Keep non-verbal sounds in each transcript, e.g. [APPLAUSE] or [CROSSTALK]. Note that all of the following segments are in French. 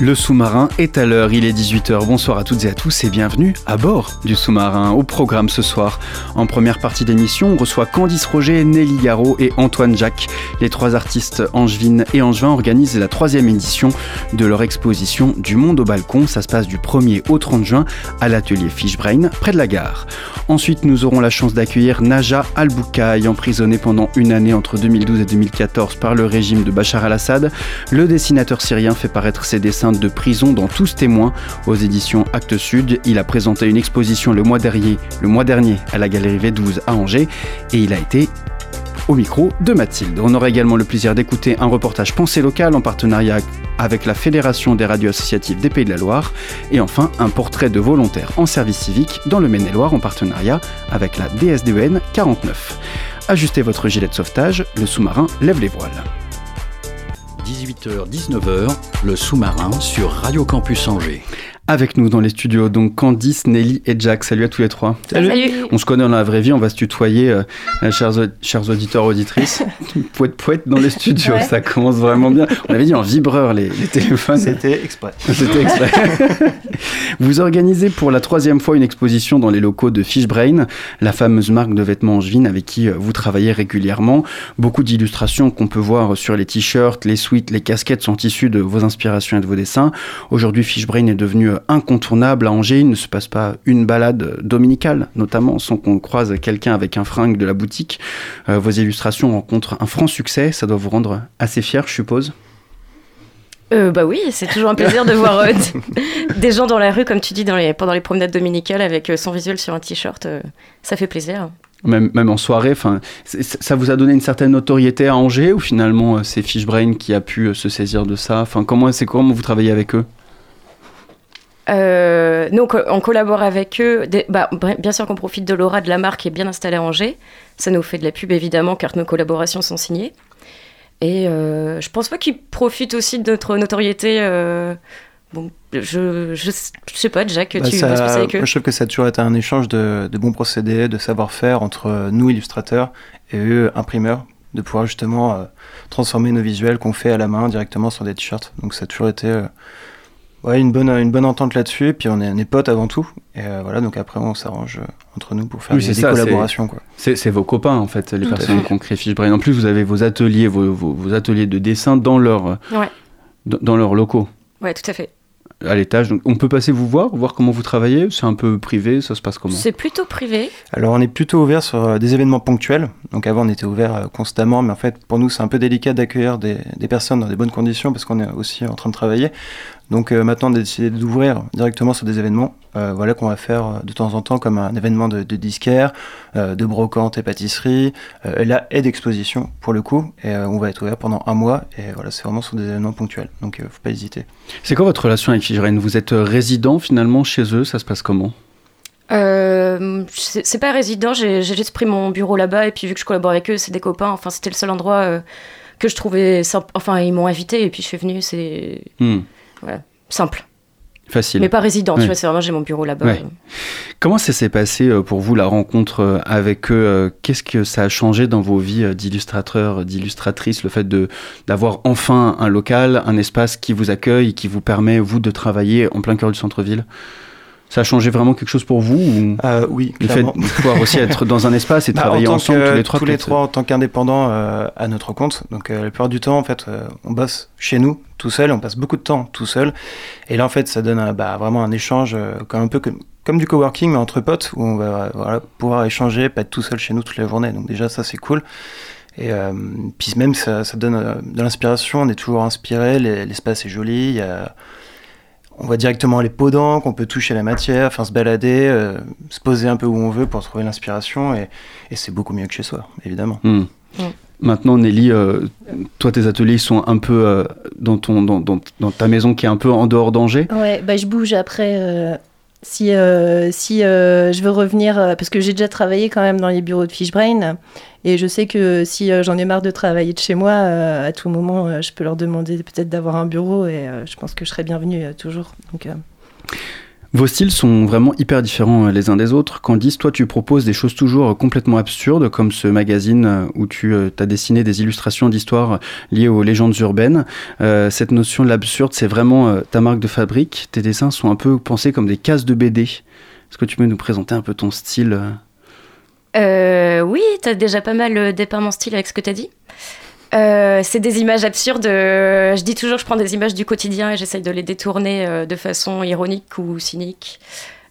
Le sous-marin est à l'heure, il est 18h. Bonsoir à toutes et à tous et bienvenue à bord du sous-marin. Au programme ce soir, en première partie d'émission, on reçoit Candice Roger, Nelly Garot et Antoine Jacques. Les trois artistes angevines et angevins organisent la troisième édition de leur exposition Du monde au balcon. Ça se passe du 1er au 30 juin à l'atelier Fishbrain, près de la gare. Ensuite, nous aurons la chance d'accueillir Naja Al-Boukaï, emprisonné pendant une année entre 2012 et 2014 par le régime de Bachar al-Assad. Le dessinateur syrien fait paraître ses dessins de prison dans Tous témoins aux éditions Actes Sud. Il a présenté une exposition le mois dernier, le mois dernier à la galerie V12 à Angers et il a été au micro de Mathilde. On aura également le plaisir d'écouter un reportage Pensée locale en partenariat avec la Fédération des radios associatives des Pays de la Loire et enfin un portrait de volontaires en service civique dans le Maine-et-Loire en partenariat avec la DSDEN 49. Ajustez votre gilet de sauvetage, le sous-marin lève les voiles. 18h-19h, le sous-marin sur Radio Campus Angers. Avec nous dans les studios, donc Candice, Nelly et Jack. Salut à tous les trois. Salut. On se connaît dans la vraie vie, on va se tutoyer, euh, chers, chers auditeurs, auditrices. [LAUGHS] poète, poète dans les studios, Ouais. ça commence vraiment bien. On avait dit en vibreur les, les téléphones. C'était exprès. C'était exprès. [LAUGHS] Vous organisez pour la troisième fois une exposition dans les locaux de Fishbrain, la fameuse marque de vêtements angevine avec qui euh, vous travaillez régulièrement. Beaucoup d'illustrations qu'on peut voir sur les t-shirts, les suites, les casquettes sont issues de vos inspirations et de vos dessins. Aujourd'hui, Fishbrain est devenu euh, incontournable à Angers. Il ne se passe pas une balade dominicale, notamment, sans qu'on croise quelqu'un avec un fringue de la boutique. Euh, vos illustrations rencontrent un franc succès. Ça doit vous rendre assez fier, je suppose. Euh, bah oui, c'est toujours un plaisir de voir euh, [LAUGHS] des gens dans la rue, comme tu dis, dans les, pendant les promenades dominicales avec euh, son visuel sur un t-shirt. euh, ça fait plaisir. même, même en soirée, ça vous a donné une certaine notoriété à Angers ou finalement euh, c'est Fishbrain qui a pu euh, se saisir de ça? Enfin, comment c'est comment vous travaillez avec eux? Euh, donc, on collabore avec eux. Des- bah, bien sûr qu'on profite de l'aura de la marque qui est bien installée à Angers. Ça nous fait de la pub, évidemment, car nos collaborations sont signées. Et euh, je pense pas qu'ils profitent aussi de notre notoriété. euh, bon, je, je, je sais pas, Jack, Bah, tu ça- bosses plus avec eux moi, je trouve que ça a toujours été un échange de, de bons procédés, de savoir-faire entre euh, nous illustrateurs et eux imprimeurs, de pouvoir justement euh, transformer nos visuels qu'on fait à la main directement sur des t-shirts. Donc ça a toujours été euh, ouais, une, bonne, une bonne entente là-dessus. Et puis on est, on est potes avant tout. Et euh, voilà, donc après on s'arrange euh, entre nous pour faire Oui, des, des ça, collaborations. Quoi. C'est c'est vos copains en fait, les Tout personnes fait. qui ont créé Fishbrain. En plus, vous avez vos ateliers, vos, vos- vos ateliers de dessin dans leur, euh, Ouais. dans, dans leurs locaux Ouais, tout à fait. à l'étage. Donc, on peut passer vous voir, voir comment vous travaillez. C'est un peu privé, ça se passe comment? C'est plutôt privé. Alors on est plutôt ouvert sur des événements ponctuels. Donc avant on était ouvert constamment, mais en fait pour nous c'est un peu délicat d'accueillir des, des personnes dans des bonnes conditions parce qu'on est aussi en train de travailler. Donc euh, maintenant on a décidé d'ouvrir directement sur des événements, euh, voilà qu'on va faire euh, de temps en temps comme un événement de, de disquaire, euh, de brocante et pâtisserie, euh, et là et d'exposition pour le coup. Et euh, on va être ouvert pendant un mois et voilà c'est vraiment sur des événements ponctuels. Donc euh, faut pas hésiter. C'est quoi votre relation avec Fishbrain Vous êtes résident finalement chez eux, ça se passe comment? Euh, c'est pas résident, j'ai juste pris mon bureau là-bas et puis vu que je collabore avec eux, c'est des copains. Enfin, c'était le seul endroit euh, que je trouvais simple. Enfin, ils m'ont invité et puis je suis venue, c'est Simple. Facile. Mais pas résident, Ouais. tu vois, c'est vraiment j'ai mon bureau là-bas. Ouais. Comment ça s'est passé euh, pour vous la rencontre euh, avec eux euh, Qu'est-ce que ça a changé dans vos vies d'illustrateurs, d'illustratrices, le fait de d'avoir enfin un local, un espace qui vous accueille, qui vous permet vous de travailler en plein cœur du centre-ville? Ça a changé vraiment quelque chose pour vous ou Euh, oui, le fait clairement. de pouvoir aussi être dans un [LAUGHS] espace et Bah, travailler en ensemble que- tous les trois tous les trois en tant qu'indépendants euh, à notre compte. Donc euh, la plupart du temps, en fait, on bosse chez nous tout seul, on passe beaucoup de temps tout seul. Et là, en fait, ça donne un- bah, vraiment un échange comme un peu comme, comme du coworking, mais entre potes, où on va voilà, pouvoir échanger, pas être tout seul chez nous toute la journée. Donc déjà, ça, c'est cool. Et puis même, ça, ça donne de l'inspiration, on est toujours inspiré, les- l'espace est joli, il y a- on voit directement les podants, qu'on peut toucher la matière, enfin se balader, euh, se poser un peu où on veut pour trouver l'inspiration. Et, et c'est beaucoup mieux que chez soi, évidemment. Hmm. Mm. Maintenant, Nelly, euh, toi, tes ateliers sont un peu euh, dans, ton, dans, dans- dans ta maison qui est un peu en dehors d'Angers. Ouais, bah, je bouge après. euh, si euh, si euh, je veux revenir, euh, parce que j'ai déjà travaillé quand même dans les bureaux de Fishbrain, et je sais que si euh, j'en ai marre de travailler de chez moi, euh, à tout moment, euh, je peux leur demander peut-être d'avoir un bureau, et je pense que je serai bienvenue toujours. Vos styles sont vraiment hyper différents les uns des autres. Candice, toi, tu proposes des choses toujours complètement absurdes, comme ce magazine où tu as dessiné des illustrations d'histoires liées aux légendes urbaines. Cette notion de l'absurde, c'est vraiment ta marque de fabrique. Tes dessins sont un peu pensés comme des cases de BD. Est-ce que tu peux nous présenter un peu ton style euh oui, t'as déjà pas mal euh, dépeint mon style avec ce que t'as dit. Euh, c'est des images absurdes. euh, je dis toujours je prends des images du quotidien et j'essaye de les détourner de façon ironique ou cynique.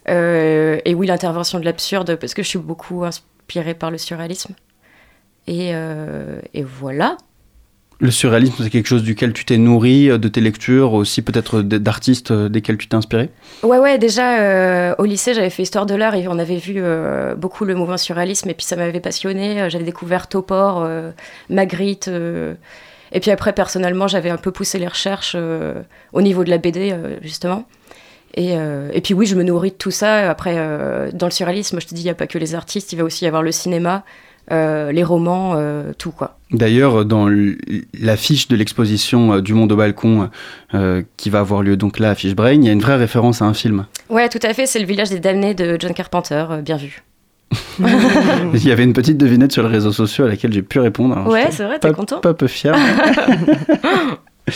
Et oui, l'intervention de l'absurde, parce que je suis beaucoup inspirée par le surréalisme. Et voilà. Le surréalisme, c'est quelque chose duquel tu t'es nourri, euh, de tes lectures, aussi peut-être d'artistes euh, desquels tu t'es inspiré? Ouais, ouais, déjà euh, au lycée, j'avais fait histoire de l'art et on avait vu beaucoup le mouvement surréalisme et puis ça m'avait passionné. J'avais découvert Topor, Magritte. et puis après, personnellement, j'avais un peu poussé les recherches au niveau de la BD, justement. Et, puis oui, je me nourris de tout ça. Après, dans le surréalisme, je te dis, il n'y a pas que les artistes, il va aussi y avoir le cinéma, euh, les romans, euh, tout quoi. D'ailleurs, dans l'affiche de l'exposition euh, du monde au balcon euh, qui va avoir lieu donc là à Fishbrain, il y a une vraie référence à un film. Ouais, tout à fait, c'est le village des damnés de John Carpenter, euh, bien vu. [LAUGHS] Il y avait une petite devinette sur les réseaux sociaux à laquelle j'ai pu répondre. alors Ouais, c'est vrai, t'es content Pas peu fier. [LAUGHS] [LAUGHS]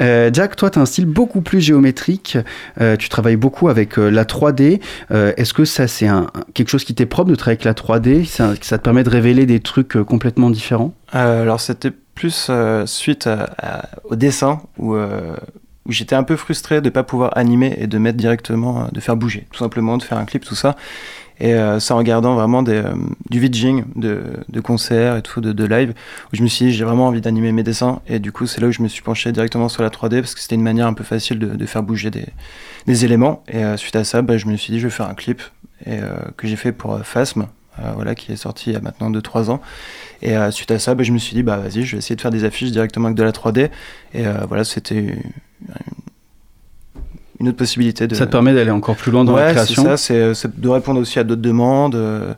Euh, Jack, toi, tu as un style beaucoup plus géométrique. Euh, tu travailles beaucoup avec euh, la 3D. Euh, Est-ce que ça, c'est quelque chose qui t'est propre de travailler avec la 3D ça, ça te permet de révéler des trucs complètement différents? Alors c'était plus suite au dessin où, où j'étais un peu frustré de ne pas pouvoir animer et de mettre directement, de faire bouger, tout simplement, de faire un clip, tout ça. Et euh, ça en regardant vraiment euh, du vidging de, concerts et tout, de, live, où je me suis dit j'ai vraiment envie d'animer mes dessins. Et du coup c'est là où je me suis penché directement sur la 3D parce que c'était une manière un peu facile de, faire bouger des, éléments. Et euh, suite à ça, bah, je me suis dit je vais faire un clip et, euh, que j'ai fait pour Phasm, voilà, qui est sorti il y a maintenant 2-3 ans. Et suite à ça, bah, je me suis dit, bah vas-y, je vais essayer de faire des affiches directement avec de la 3D. Et voilà, c'était une, une autre possibilité de. Ça te permet d'aller encore plus loin dans la ouais, c'est création ça, c'est c'est de répondre aussi à d'autres demandes, euh,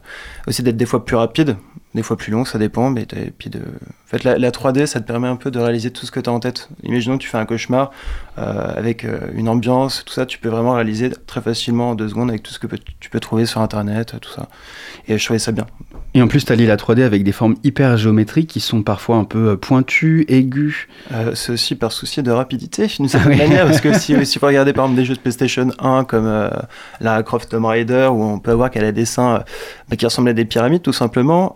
aussi d'être des fois plus rapide, des fois plus long, ça dépend. Mais et puis de, en fait, la, la 3D, ça te permet un peu de réaliser tout ce que tu as en tête. Imaginons que tu fais un cauchemar euh, avec euh, une ambiance, tout ça, tu peux vraiment réaliser très facilement en deux secondes avec tout ce que peut- tu peux trouver sur internet, tout ça. Et je trouvais ça bien. Et en plus, tu allies la 3D avec des formes hyper géométriques qui sont parfois un peu euh, pointues, aiguës. Euh, c'est aussi par souci de rapidité, d'une certaine Ah oui. manière, parce que [LAUGHS] si, si vous regardez par exemple des jeux de PlayStation 1 comme Lara Croft Tomb Raider, où on peut voir qu'elle a des dessins euh, bah, qui ressemblent à des pyramides tout simplement,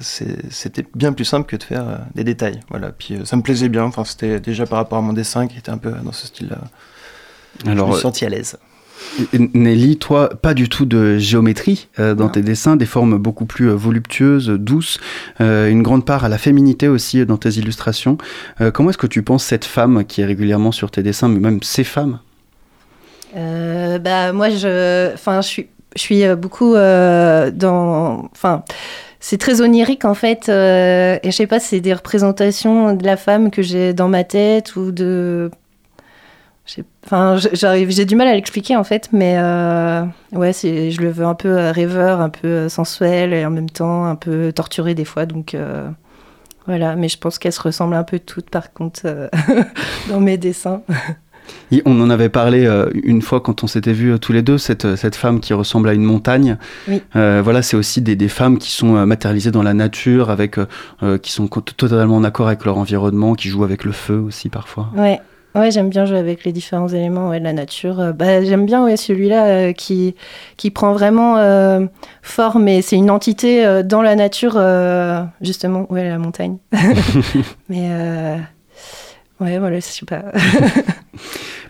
c'était bien plus simple que de faire euh, des détails. Voilà. Puis euh, ça me plaisait bien, enfin, c'était déjà par rapport à mon dessin qui était un peu dans ce style-là. je Alors, me suis senti à l'aise. euh, Nelly, toi, pas du tout de géométrie euh, dans Non. tes dessins, des formes beaucoup plus euh, voluptueuses, douces, euh, une grande part à la féminité aussi euh, dans tes illustrations. Euh, comment est-ce que tu penses cette femme qui est régulièrement sur tes dessins, mais même ces femmes? Euh, bah moi je enfin je suis je suis euh, beaucoup euh, dans enfin c'est très onirique en fait euh, et je sais pas c'est des représentations de la femme que j'ai dans ma tête ou de enfin j'arrive j'ai du mal à l'expliquer en fait mais euh, ouais je le veux un peu euh, rêveur un peu sensuel et en même temps un peu torturé des fois donc voilà mais je pense qu'elles se ressemblent un peu toutes par contre [LAUGHS] dans mes dessins [LAUGHS] On en avait parlé euh, une fois quand on s'était vus euh, tous les deux, cette, cette femme qui ressemble à une montagne. Oui. Euh, voilà, c'est aussi des, des femmes qui sont euh, matérialisées dans la nature, avec, euh, euh, qui sont totalement en accord avec leur environnement, qui jouent avec le feu aussi parfois. Ouais, ouais j'aime bien jouer avec les différents éléments ouais, de la nature. Euh, bah, j'aime bien ouais, celui-là euh, qui, qui prend vraiment euh, forme et c'est une entité euh, dans la nature, euh, justement, ouais, la montagne. [LAUGHS] [LAUGHS] Mais euh, ouais, voilà, je sais pas. [LAUGHS]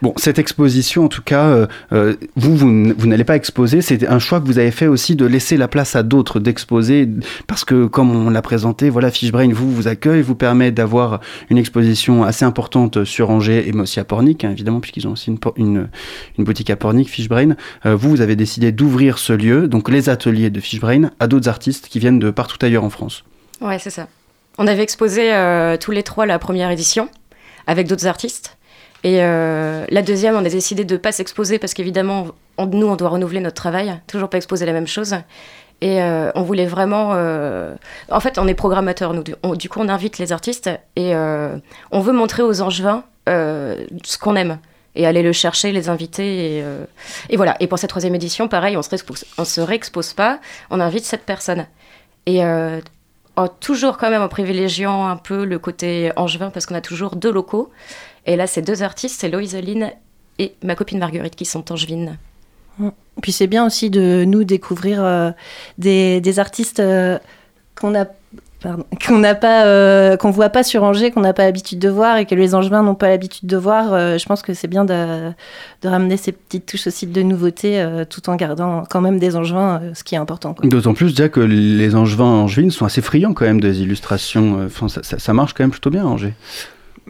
Bon, cette exposition, en tout cas, euh, euh, vous, vous, n'allez pas exposer. C'est un choix que vous avez fait aussi de laisser la place à d'autres d'exposer, parce que comme on l'a présenté, voilà, Fishbrain vous vous accueille, vous permet d'avoir une exposition assez importante sur Angers et mais aussi à Pornic, hein, évidemment, puisqu'ils ont aussi une, boutique à Pornic, Fishbrain. Euh, vous, vous avez décidé d'ouvrir ce lieu, donc les ateliers de Fishbrain, à d'autres artistes qui viennent de partout ailleurs en France. Ouais, c'est ça. On avait exposé tous les trois la première édition avec d'autres artistes. Et euh, la deuxième, on a décidé de ne pas s'exposer parce qu'évidemment, nous, on doit renouveler notre travail, toujours pas exposer la même chose. Et euh, on voulait vraiment. euh, En fait, on est programmateur, nous. Du, coup, on invite les artistes et on veut montrer aux Angevins ce qu'on aime et aller le chercher, les inviter. Et, voilà. Et pour cette troisième édition, pareil, on on se réexpose pas, on invite sept personnes. Et toujours quand même en privilégiant un peu le côté angevin parce qu'on a toujours deux locaux. Et là, c'est deux artistes, c'est Loïse Aline et ma copine Marguerite qui sont angevines. Puis c'est bien aussi de nous découvrir euh, des, des artistes euh, qu'on a [LAUGHS] qu'on n'a pas euh, qu'on voit pas sur Angers, qu'on n'a pas l'habitude de voir et que les Angevins n'ont pas l'habitude de voir. Euh, je pense que c'est bien de, de ramener ces petites touches aussi de nouveauté euh, tout en gardant quand même des Angevins, euh, ce qui est important. D'autant plus déjà que les Angevins angevines sont assez friands quand même des illustrations. Enfin, ça, ça- ça marche quand même plutôt bien à Angers.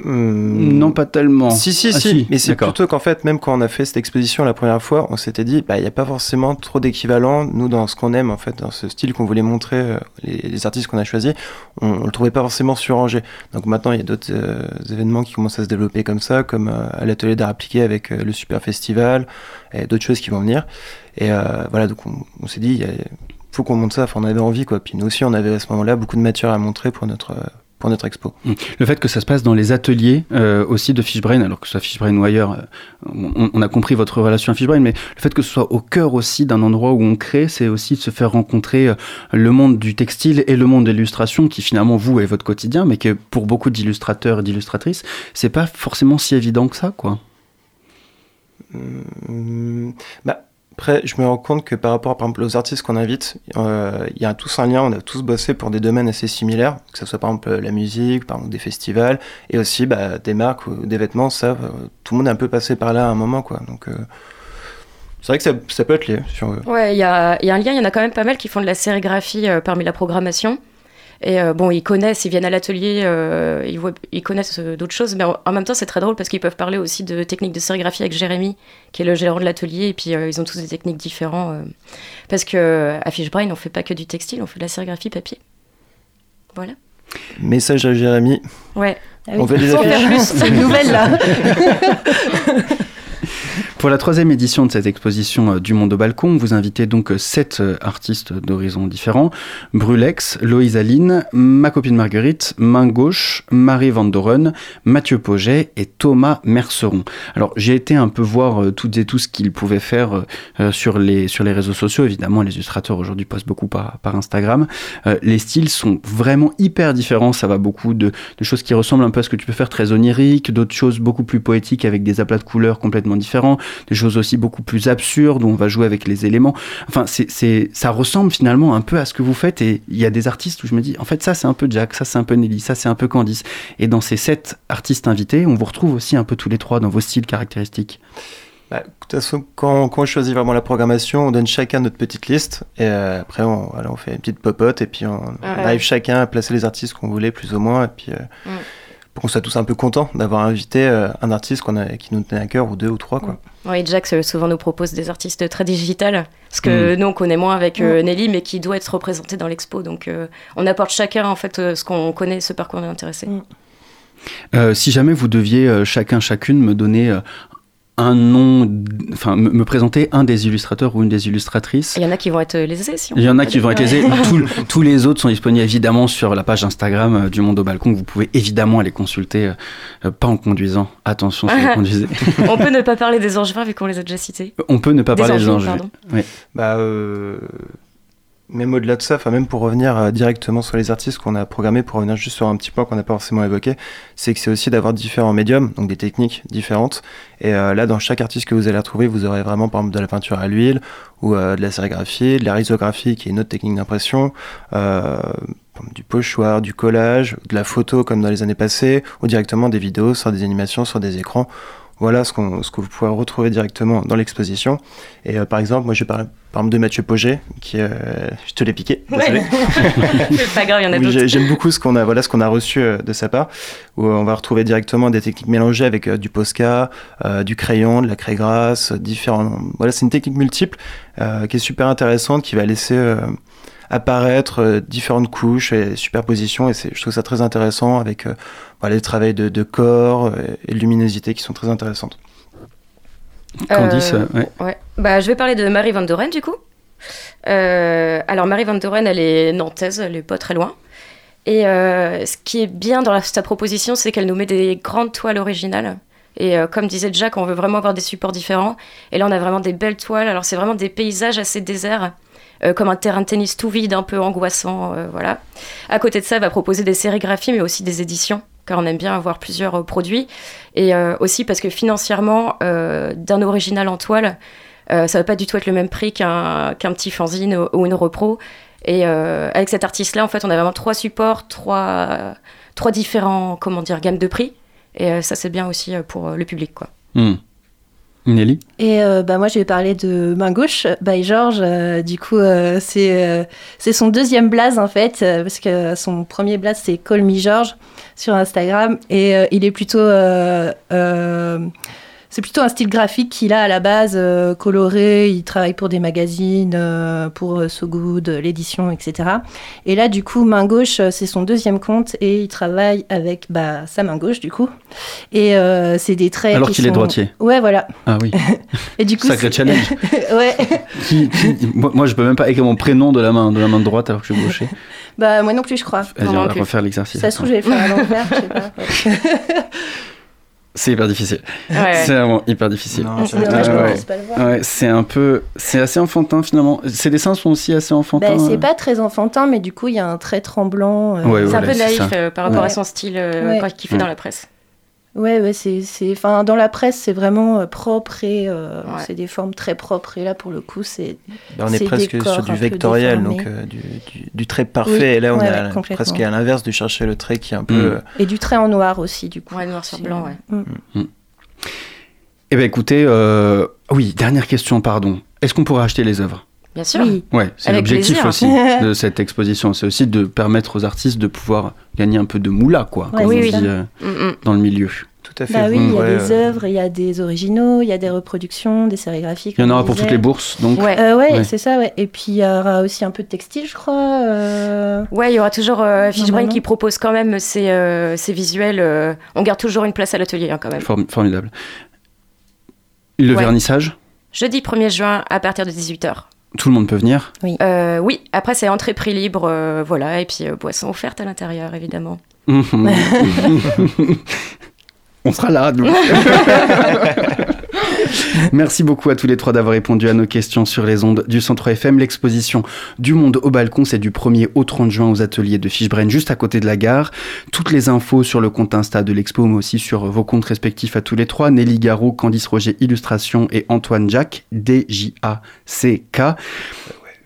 Hum, Non, pas tellement. Si, si, Ah, si. Mais c'est plutôt qu'en fait, même quand on a fait cette exposition la première fois, on s'était dit, bah, il n'y a pas forcément trop d'équivalent, nous, dans ce qu'on aime, en fait, dans ce style qu'on voulait montrer, euh, les, les artistes qu'on a choisis, on ne le trouvait pas forcément sur Angers. Donc maintenant, il y a d'autres euh, événements qui commencent à se développer comme ça, comme euh, à l'atelier d'art appliqué avec le Super Festival, et d'autres choses qui vont venir. Et voilà, donc on, on s'est dit, il y a- faut qu'on monte ça, enfin, on avait envie, quoi. Puis nous aussi, on avait à ce moment-là beaucoup de matière à montrer pour notre, euh, pour notre expo. Le fait que ça se passe dans les ateliers euh, aussi de Fishbrain, alors que ce soit Fishbrain ou ailleurs, euh, on, on a compris votre relation à Fishbrain, mais le fait que ce soit au cœur aussi d'un endroit où on crée, c'est aussi de se faire rencontrer le monde du textile et le monde de l'illustration, qui finalement vous est votre quotidien, mais que pour beaucoup d'illustrateurs et d'illustratrices, c'est pas forcément si évident que ça, quoi. Hum, bah, après, je me rends compte que par rapport, par exemple, aux artistes qu'on invite, euh, il y a tous un lien, on a tous bossé pour des domaines assez similaires, que ce soit par exemple la musique, par exemple des festivals, et aussi bah, des marques ou des vêtements, ça, euh, tout le monde est un peu passé par là à un moment, quoi. Donc, euh, c'est vrai que ça, peut être lié. Ouais, il y a, un lien, il y en a quand même pas mal qui font de la sérigraphie parmi la programmation. Et euh, bon, ils connaissent, ils viennent à l'atelier, euh, ils, voient- ils connaissent euh, d'autres choses, mais en, en même temps, c'est très drôle parce qu'ils peuvent parler aussi de techniques de sérigraphie avec Jérémy, qui est le gérant de l'atelier, et puis euh, ils ont tous des techniques différentes. euh, parce que à Fishbrain, on fait pas que du textile, on fait de la sérigraphie papier. Voilà. Message à Jérémy. Ouais. Ah On fait des affiches. une nouvelle là. [LAUGHS] Pour la troisième édition de cette exposition euh, du Monde au Balcon, vous invitez donc euh, sept euh, artistes d'horizons différents. Brulex, Loïse Aline, ma copine Marguerite, Main Gauche, Marie Van Doren, Mathieu Poget et Thomas Merceron. Alors j'ai été un peu voir toutes et tout ce qu'ils pouvaient faire sur, les, sur les réseaux sociaux. Évidemment, les illustrateurs aujourd'hui postent beaucoup par, par Instagram. Les styles sont vraiment hyper différents. Ça va beaucoup de, de choses qui ressemblent un peu à ce que tu peux faire très onirique, d'autres choses beaucoup plus poétiques avec des aplats de couleurs complètement différents, des choses aussi beaucoup plus absurdes où on va jouer avec les éléments. Enfin, c'est, c'est, ça ressemble finalement un peu à ce que vous faites et il y a des artistes où je me dis, en fait, ça c'est un peu Jack, ça c'est un peu Nelly, ça c'est un peu Candice. Et dans ces sept artistes invités, on vous retrouve aussi un peu tous les trois dans vos styles caractéristiques. Bah, de toute façon, quand, quand on choisit vraiment la programmation, on donne chacun notre petite liste, et euh, après, on, voilà, on fait une petite popote, et puis on, on Ouais. arrive chacun à placer les artistes qu'on voulait, plus ou moins, et puis euh, Mm. Pour qu'on soit tous un peu contents d'avoir invité euh, un artiste qu'on a, qui nous tenait à cœur, ou deux ou trois, quoi. Oui, Jax euh, souvent nous propose des artistes très digitales, ce que nous on connaît moins avec euh, Nelly, mais qui doit être représenté dans l'expo. Donc euh, on apporte chacun en fait euh, ce qu'on connaît, ce par quoi on est intéressé. Mm. Euh, si jamais vous deviez euh, chacun, chacune me donner euh, un nom, enfin me, me présenter un des illustrateurs ou une des illustratrices. Il y en a qui vont être euh, lésés. Si on Il y en a qui vont être lésés. [LAUGHS] Tous- tous les autres sont disponibles évidemment sur la page Instagram euh, du Monde au Balcon. Vous pouvez évidemment aller consulter, euh, pas en conduisant. Attention si vous [LAUGHS] conduisez. on peut ne pas parler des Angevins vu qu'on les a déjà cités. On peut ne pas Des parler des pardon. Bah, euh, même au-delà de ça, enfin même pour revenir euh, directement sur les artistes qu'on a programmés, pour revenir juste sur un petit point qu'on n'a pas forcément évoqué, c'est que c'est aussi d'avoir différents médiums, donc des techniques différentes. Et euh, là, dans chaque artiste que vous allez retrouver, vous aurez vraiment par exemple de la peinture à l'huile ou euh, de la sérigraphie, de la risographie, qui est une autre technique d'impression. Du pochoir, du collage, de la photo comme dans les années passées, ou directement des vidéos sur des animations, sur des écrans. Voilà ce, qu'on- ce que vous pouvez retrouver directement dans l'exposition. Et euh, par exemple, moi je parle par exemple de Mathieu Poget, qui euh, je te l'ai piqué. désolé. [LAUGHS] C'est pas grave, il y en a d'autres. j'ai- J'aime beaucoup ce qu'on a, voilà, ce qu'on a reçu euh, de sa part, où on va retrouver directement des techniques mélangées avec euh, du Posca, euh, du crayon, de la craie grasse, euh, différents. Voilà, c'est une technique multiple euh, qui est super intéressante, qui va laisser euh, apparaître euh, différentes couches et superpositions, et c'est- je trouve ça très intéressant avec euh, voilà, les travails de, de corps euh, et de luminosité qui sont très intéressantes. Candice, Euh, ouais. Ouais. Bah, je vais parler de Marie Van Doren, du coup. Euh, alors, Marie Van Doren, elle est nantaise, elle est pas très loin. Et euh, ce qui est bien dans la- sa proposition, c'est qu'elle nous met des grandes toiles originales. Et euh, comme disait Jack, on veut vraiment avoir des supports différents. Et là, on a vraiment des belles toiles. Alors, c'est vraiment des paysages assez déserts, euh, comme un terrain de tennis tout vide, un peu angoissant. euh, voilà. À côté de ça, elle va proposer des sérigraphies, mais aussi des éditions, car on aime bien avoir plusieurs euh, produits. Et aussi parce que financièrement, d'un original en toile, ça va pas du tout être le même prix qu'un petit fanzine ou, une repro. Et avec cet artiste-là, en fait, on a vraiment trois supports, trois, trois différents, comment dire, gammes de prix. Et ça, c'est bien aussi pour le public, quoi. Hmm. Nelly Et euh, bah, moi, je vais parler de Main Gauche by Georges. Euh, du coup, euh, c'est c'est son deuxième blaze, en fait, parce que son premier blaze, c'est Call Me Georges sur Instagram. Et il est plutôt. C'est plutôt un style graphique qu'il a à la base, euh, coloré. Il travaille pour des magazines, euh, pour euh, So Good, l'édition, etc. Et là, du coup, Main Gauche, c'est son deuxième compte et il travaille avec bah, sa main gauche, du coup. Et euh, c'est des traits. Alors qui qu'il est droitier. Ouais, voilà. Ah oui, [LAUGHS] Et du coup, sacré challenge. [LAUGHS] ouais. Qui- qui- moi, je peux même pas écrire mon prénom de la main, de la main droite alors que je suis gaucher. Bah, moi non plus, je crois. Vas-y, on va refaire l'exercice. Ça se trouve, je vais le faire à l'envers, je sais pas. [LAUGHS] C'est hyper difficile. Ouais. [LAUGHS] C'est vraiment hyper difficile. C'est Ah ouais. c'est un peu, c'est assez enfantin finalement. Ces dessins sont aussi assez enfantins. Bah, c'est euh. pas très enfantin, mais du coup, il y a un trait tremblant. euh, Ouais, C'est voilà, un peu c'est naïf euh, par rapport Ouais. à son style euh, qu'il fait Ouais. dans la presse. Ouais, ouais, c'est, c'est, enfin, dans la presse, c'est vraiment euh, propre et euh, Ouais. c'est des formes très propres. Et là, pour le coup, c'est on est presque sur du vectoriel, donc euh, du, du- du trait parfait. Oui, et là, on ouais, est ouais, à- complètement. presque à l'inverse de chercher le trait qui est un peu. Mm. et du trait en noir aussi, du coup. Ouais, noir sur blanc, ouais. Mm. Eh ben écoutez, euh, oui, dernière question, pardon. Est-ce qu'on pourrait acheter les œuvres? Bien sûr. Oui. Ouais, c'est l'objectif aussi [LAUGHS] de cette exposition. C'est aussi de permettre aux artistes de pouvoir gagner un peu de moula, quoi, Ouais, comme oui, on oui. dit euh, Mm, mm. dans le milieu. tout à fait. Bah oui, il y a Ouais, des euh, œuvres, il y a des originaux, il y a des reproductions, des sérigraphies. Il y en aura pour toutes les bourses, donc. Ouais. Euh, ouais, Ouais. c'est ça, ouais. Et puis il y aura aussi un peu de textile, je crois. euh, Ouais, il y aura toujours euh, Fishbrain qui propose quand même ses, euh, ses visuels. euh, on garde toujours une place à l'atelier hein, quand même. Form- formidable. Le Ouais. vernissage, Jeudi 1er juin à partir de 18h. Tout le monde peut venir. Euh, oui, après c'est entrée prix libre, euh, voilà, et puis euh, boisson offerte à l'intérieur évidemment. [LAUGHS] [LAUGHS] On sera là, nous. [LAUGHS] Merci beaucoup à tous les trois d'avoir répondu à nos questions sur les ondes du Centre FM. L'exposition Du Monde au Balcon, c'est du 1er au 30 juin aux ateliers de Fishbrain, juste à côté de la gare. Toutes les infos sur le compte Insta de l'expo, mais aussi sur vos comptes respectifs à tous les trois. Nelly Garot, Candice Roger, Illustration et Antoine Jack, D-J-A-C-K.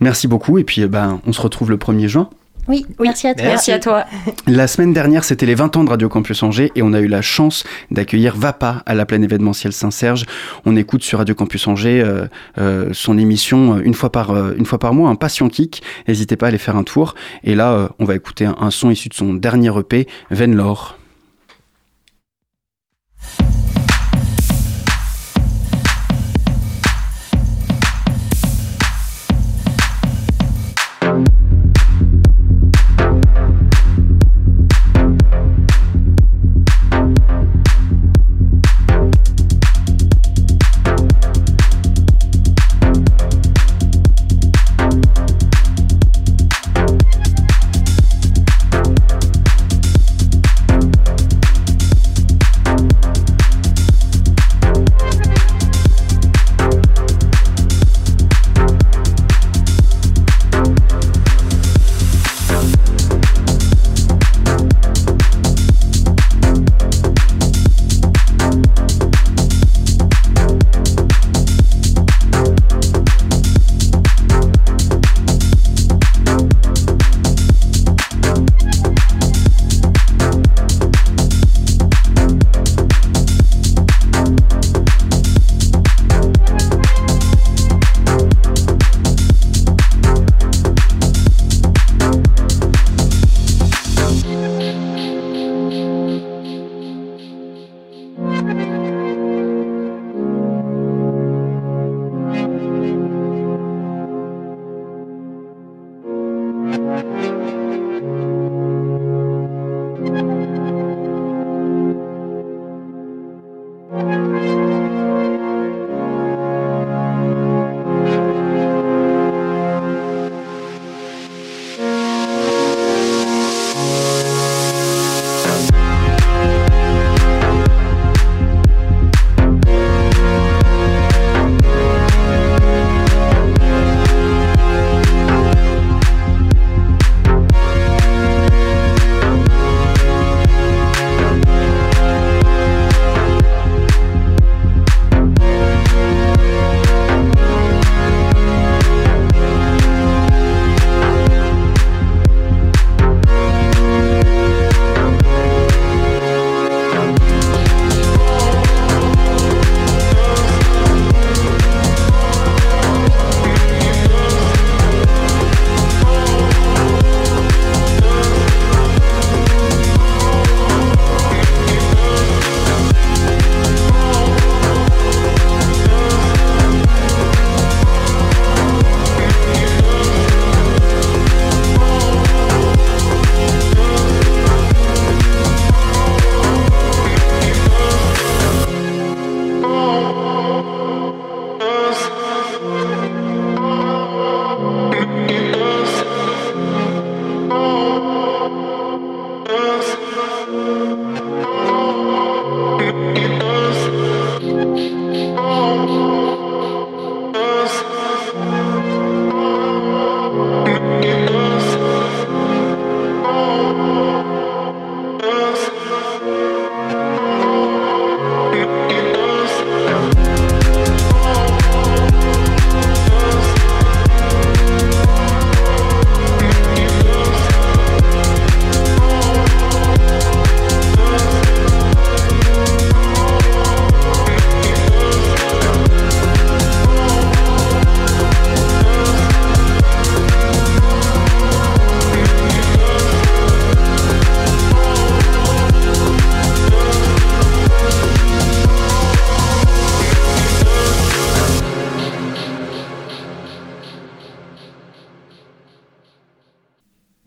Merci beaucoup et puis eh ben, on se retrouve le 1er juin. Oui, merci à toi. Merci à toi. La semaine dernière, c'était les 20 ans de Radio Campus Angers et on a eu la chance d'accueillir Vapa à la plaine événementielle Saint-Serge. On écoute sur Radio Campus Angers euh, euh, son émission euh, une fois par euh, une fois par mois, un Passion Kick. N'hésitez pas à aller faire un tour. Et là, euh, on va écouter un, un son issu de son dernier EP, Venlore.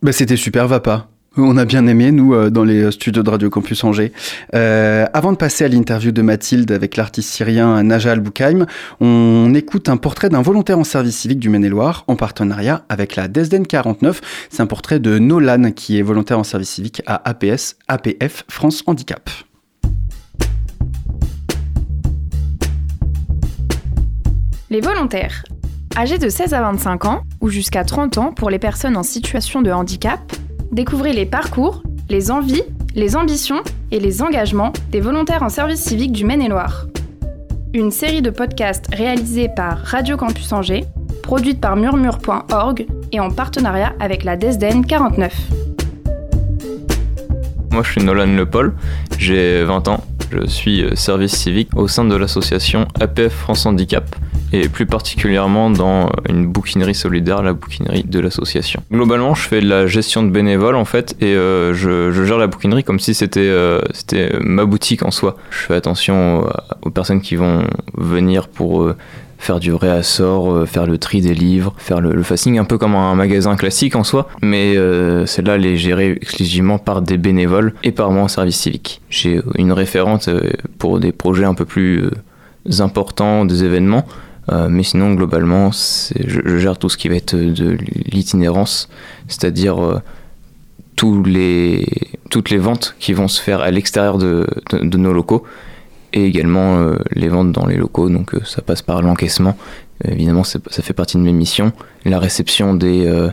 Bah, C'était super, va pas. On a bien aimé, nous, euh, dans les studios de Radio Campus Angers. Euh, avant de passer à l'interview de Mathilde avec l'artiste syrien Naja Al-Boukhaim, on écoute un portrait d'un volontaire en service civique du Maine-et-Loire en partenariat avec la DESDEN 49. C'est un portrait de Nolan qui est volontaire en service civique à APS, APF France Handicap. Les volontaires. Âgés de 16 à 25 ans ou jusqu'à 30 ans pour les personnes en situation de handicap, découvrez les parcours, les envies, les ambitions et les engagements des volontaires en service civique du Maine-et-Loire. Une série de podcasts réalisés par Radio Campus Angers, produite par murmure.org et en partenariat avec la DESDEN 49. Moi, je suis Nolan Le Paul, j'ai 20 ans, je suis euh, service civique au sein de l'association APF France Handicap et plus particulièrement dans une bouquinerie solidaire, la bouquinerie de l'association. Globalement, je fais de la gestion de bénévoles en fait et euh, je, gère la bouquinerie comme si c'était euh, c'était ma boutique en soi. Je fais attention aux personnes qui vont venir pour euh, faire du réassort, faire le tri des livres, faire le, fasting un peu comme un magasin classique en soi, mais celle-là elle est gérée exclusivement par des bénévoles et par moi en service civique. J'ai une référente pour des projets un peu plus importants, des événements, euh, mais sinon globalement je, gère tout ce qui va être de l'itinérance, c'est-à-dire euh, toutes les ventes qui vont se faire à l'extérieur de, nos locaux et également euh, les ventes dans les locaux. Donc euh, ça passe par l'encaissement. Euh, évidemment, ça fait partie de mes missions. La réception euh,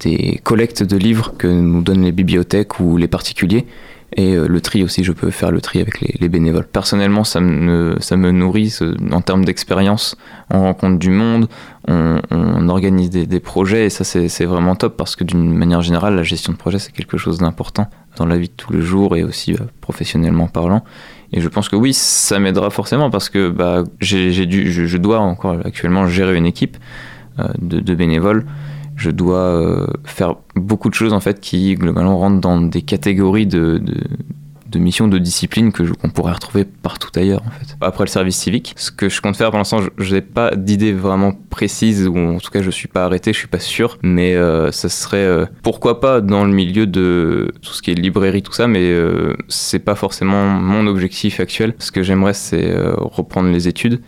des collectes de livres que nous donnent les bibliothèques ou les particuliers. Et euh, le tri aussi, je peux faire le tri avec les, les bénévoles. Personnellement, ça me, ça me nourrit en termes d'expérience. On rencontre du monde, on, organise des, projets et ça, c'est vraiment top parce que d'une manière générale, la gestion de projet, c'est quelque chose d'important dans la vie de tous les jours et aussi euh, professionnellement parlant. Et je pense que oui, ça m'aidera forcément parce que bah, j'ai dû, je, dois encore actuellement gérer une équipe euh, de, bénévoles. Je dois euh, faire beaucoup de choses en fait qui globalement rentrent dans des catégories de, de, missions, de disciplines que qu'on pourrait retrouver partout ailleurs en fait. Après le service civique, ce que je compte faire pour l'instant, je n'ai pas d'idée vraiment précise ou en tout cas je suis pas arrêté, je suis pas sûr, mais euh, ça serait euh, pourquoi pas dans le milieu de tout ce qui est librairie tout ça, mais c'est pas forcément mon objectif actuel. Ce que j'aimerais c'est reprendre les études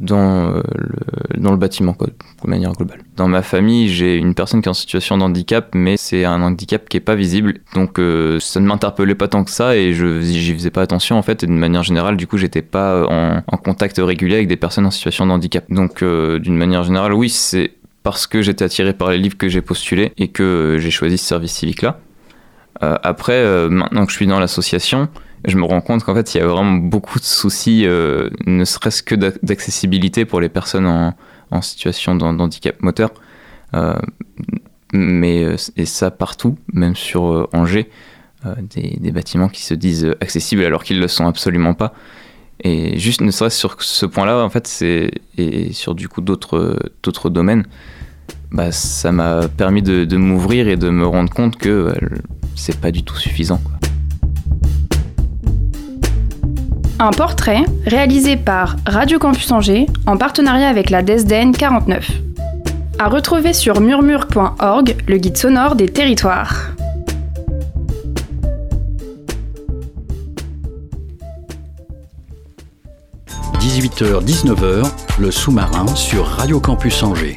dans le, dans le bâtiment de manière globale. Dans ma famille, j'ai une personne qui est en situation de handicap, mais c'est un handicap qui est pas visible, donc euh, ça ne m'interpellait pas tant que ça et je j'y faisais pas attention en fait. Et de manière générale, du coup, j'étais pas en, contact régulier avec des personnes en situation de handicap. Donc euh, d'une manière générale, oui, c'est parce que j'étais attiré par les livres que j'ai postulé et que j'ai choisi ce service civique là. Euh, après, maintenant que je suis dans l'association, je me rends compte qu'en fait, il y a vraiment beaucoup de soucis, euh, ne serait-ce que d'accessibilité pour les personnes en, situation d'handicap moteur. Euh, mais, euh, et ça partout, même sur Angers, des, bâtiments qui se disent accessibles alors qu'ils ne le sont absolument pas. Et juste ne serait-ce sur ce point-là, en fait, et sur du coup d'autres domaines, bah, ça m'a permis de, m'ouvrir et de me rendre compte que c'est pas du tout suffisant. Un portrait réalisé par Radio Campus Angers en partenariat avec la DESDEN 49. À retrouver sur murmure.org, le guide sonore des territoires. – 18h-19h, le sous-marin sur Radio Campus Angers.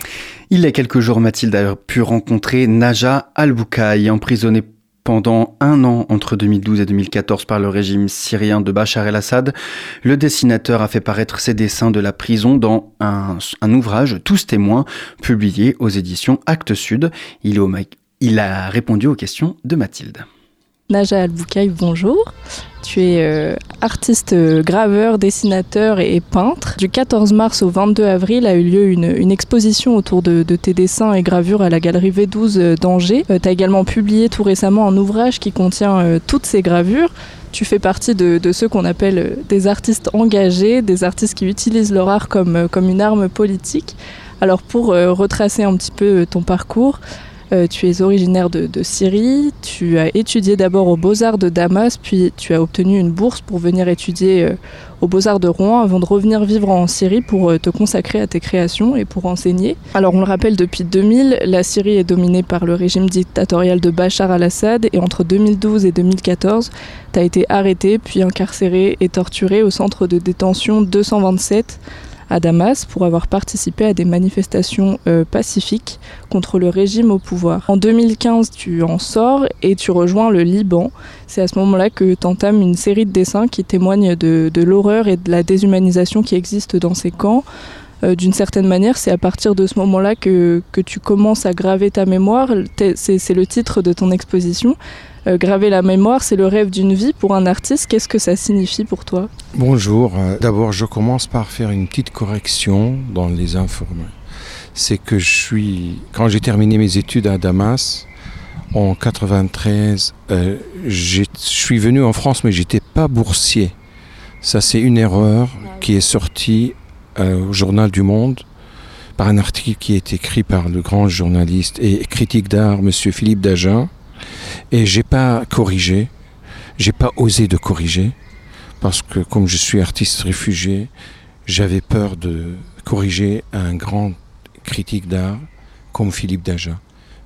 Il y a quelques jours, Mathilde a pu rencontrer Naja Al-Boukhaï, emprisonnée pendant un an entre 2012 et 2014 par le régime syrien de Bachar el-Assad, le dessinateur a fait paraître ses dessins de la prison dans un, ouvrage, Tous témoins, publié aux éditions Actes Sud. Il a répondu aux questions de Mathilde. Naja Al-Boukhaï, bonjour. Tu es euh, artiste, euh, graveur, dessinateur et, peintre. Du 14 mars au 22 avril a eu lieu une, exposition autour de, tes dessins et gravures à la galerie V12 d'Angers. Euh, tu as également publié tout récemment un ouvrage qui contient euh, toutes ces gravures. Tu fais partie de, de ceux qu'on appelle euh, des artistes engagés, des artistes qui utilisent leur art comme, comme une arme politique. Alors pour euh, retracer un petit peu ton parcours, Euh, tu es originaire de, Syrie, tu as étudié d'abord aux Beaux-Arts de Damas, puis tu as obtenu une bourse pour venir étudier euh, aux Beaux-Arts de Rouen avant de revenir vivre en Syrie pour euh, te consacrer à tes créations et pour enseigner. Alors on le rappelle, depuis 2000, la Syrie est dominée par le régime dictatorial de Bachar al-Assad et entre 2012 et 2014, tu as été arrêté puis incarcéré et torturé au centre de détention 227 à Damas pour avoir participé à des manifestations euh, pacifiques contre le régime au pouvoir. En 2015, tu en sors et tu rejoins le Liban. C'est à ce moment-là que tu entames une série de dessins qui témoignent de, de l'horreur et de la déshumanisation qui existe dans ces camps. Euh, D'une certaine manière, c'est à partir de ce moment-là que, que, tu commences à graver ta mémoire. C'est le titre de ton exposition. Euh, graver la mémoire, c'est le rêve d'une vie pour un artiste. Qu'est-ce que ça signifie pour toi? Bonjour. Euh, D'abord, je commence par faire une petite correction dans les informés. C'est que je suis, quand j'ai terminé mes études à Damas, en 93, euh, je suis venu en France, mais j'étais pas boursier. Ça, c'est une erreur qui est sortie au journal du Monde par un article qui est écrit par le grand journaliste et critique d'art, Monsieur Philippe Dagen. Et j'ai pas corrigé, j'ai pas osé de corriger, parce que comme je suis artiste réfugié, j'avais peur de corriger un grand critique d'art comme Philippe Dagen.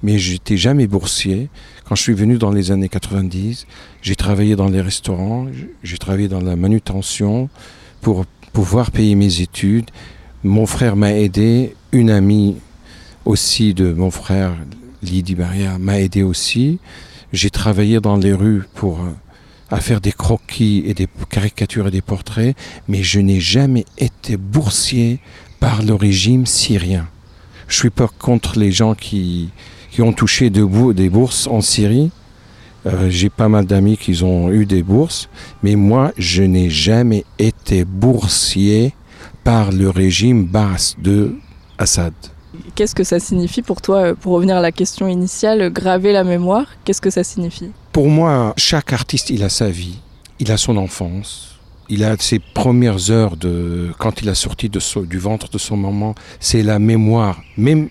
Mais j'étais jamais boursier. Quand je suis venu dans les années 90, j'ai travaillé dans les restaurants, j'ai travaillé dans la manutention pour pouvoir payer mes études. Mon frère m'a aidé, une amie aussi de mon frère, Lydie Barrière, m'a aidé aussi. J'ai travaillé dans les rues pour à faire des croquis et des caricatures et des portraits, mais je n'ai jamais été boursier par le régime syrien. Je suis pas contre les gens qui, qui ont touché de des bourses en Syrie. Euh, J'ai pas mal d'amis qui ont eu des bourses, mais moi, je n'ai jamais été boursier par le régime basse de Assad. Qu'est-ce que ça signifie pour toi, pour revenir à la question initiale, graver la mémoire Qu'est-ce que ça signifie? Pour moi, chaque artiste, il a sa vie, il a son enfance, il a ses premières heures de quand il a sorti de so, du ventre de son maman, c'est la mémoire. Même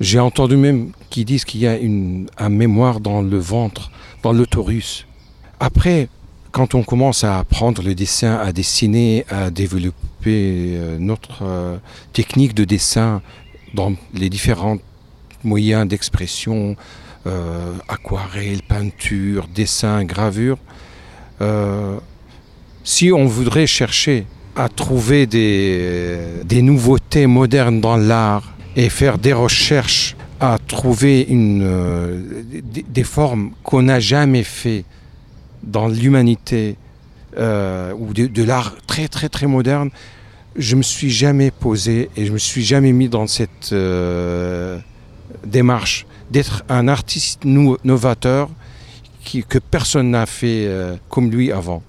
j'ai entendu même qui disent qu'il y a une un mémoire dans le ventre, dans l'autorus. Après, quand on commence à apprendre le dessin, à dessiner, à développer euh, notre euh, technique de dessin dans les différents moyens d'expression, euh, aquarelle, peinture, dessin, gravure, euh, si on voudrait chercher à trouver des nouveautés modernes dans l'art et faire des recherches à trouver euh, des, formes qu'on n'a jamais fait dans l'humanité euh, ou de, l'art très très très moderne, je me suis jamais posé et je me suis jamais mis dans cette euh, démarche d'être un artiste novateur que personne n'a fait comme lui avant.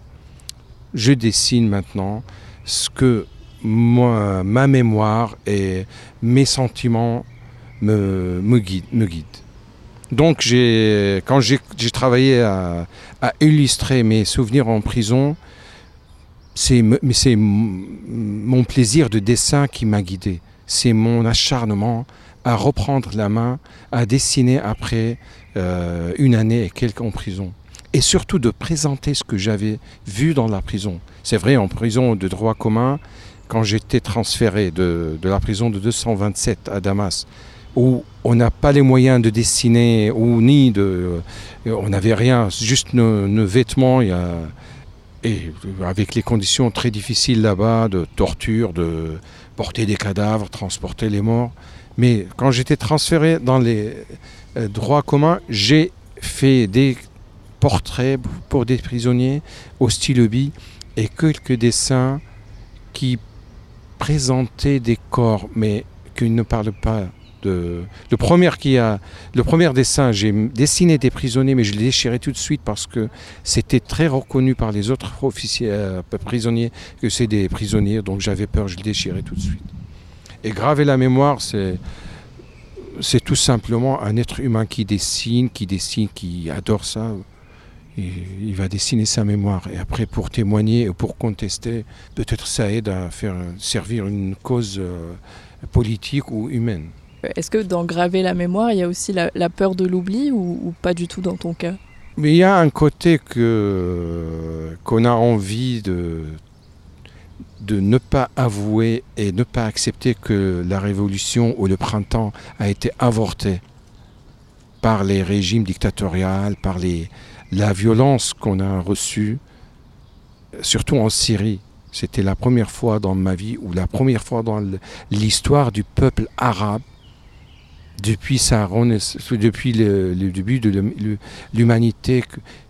Je dessine maintenant ce que ma mémoire et mes sentiments me, guident. Me guide. Donc quand j'ai travaillé à, à, illustrer mes souvenirs en prison, c'est mon plaisir de dessin qui m'a guidé. C'est mon acharnement à reprendre la main, à dessiner après euh, une année et quelques en prison. Et surtout de présenter ce que j'avais vu dans la prison. C'est vrai, en prison de droit commun, quand j'étais transféré de, de, la prison de 227 à Damas, où on n'a pas les moyens de dessiner, ou ni de... On n'avait rien, juste nos, vêtements, et avec les conditions très difficiles là-bas, de torture, de porter des cadavres, transporter les morts. Mais quand j'étais transféré dans les euh, droits communs, j'ai fait des portraits pour des prisonniers au stylo-bille et quelques dessins qui présentaient des corps, mais qui ne parlent pas Le premier, qui a... le premier dessin, j'ai dessiné des prisonniers, mais je l'ai déchiré tout de suite parce que c'était très reconnu par les autres officiers, euh, prisonniers que c'est des prisonniers, donc j'avais peur, je le déchirais tout de suite. Et graver la mémoire, c'est tout simplement un être humain qui dessine, qui dessine, qui adore ça. Il va dessiner sa mémoire. Et après, pour témoigner ou pour contester, peut-être ça aide à faire servir une cause euh, politique ou humaine. Est-ce que dans graver la mémoire, il y a aussi la, peur de l'oubli ou, pas du tout dans ton cas? Mais il y a un côté que qu'on a envie de ne pas avouer et ne pas accepter que la révolution ou le printemps a été avorté par les régimes dictatoriaux, par les, la violence qu'on a reçue, surtout en Syrie. C'était la première fois dans ma vie, ou la première fois dans l'histoire du peuple arabe, depuis, depuis le, début de l'humanité,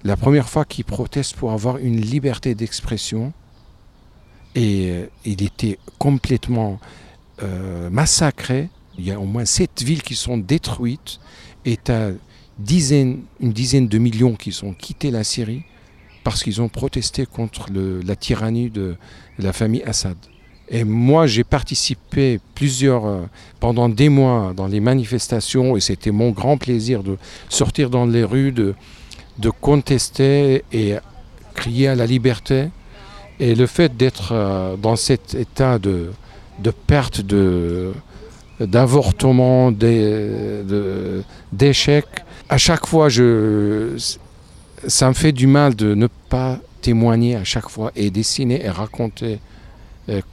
la première fois qu'il proteste pour avoir une liberté d'expression. Et euh, il était complètement euh, massacré. Il y a au moins sept villes qui sont détruites et as dizaine, une dizaine de millions qui sont quittés la Syrie parce qu'ils ont protesté contre la tyrannie de la famille Assad. Et moi, j'ai participé plusieurs, euh, pendant des mois dans les manifestations et c'était mon grand plaisir de sortir dans les rues, de, de contester et crier à la liberté. Et le fait d'être euh, dans cet état de, de perte, de, d'avortement, d'échec, à chaque fois, je, ça me fait du mal de ne pas témoigner à chaque fois et dessiner et raconter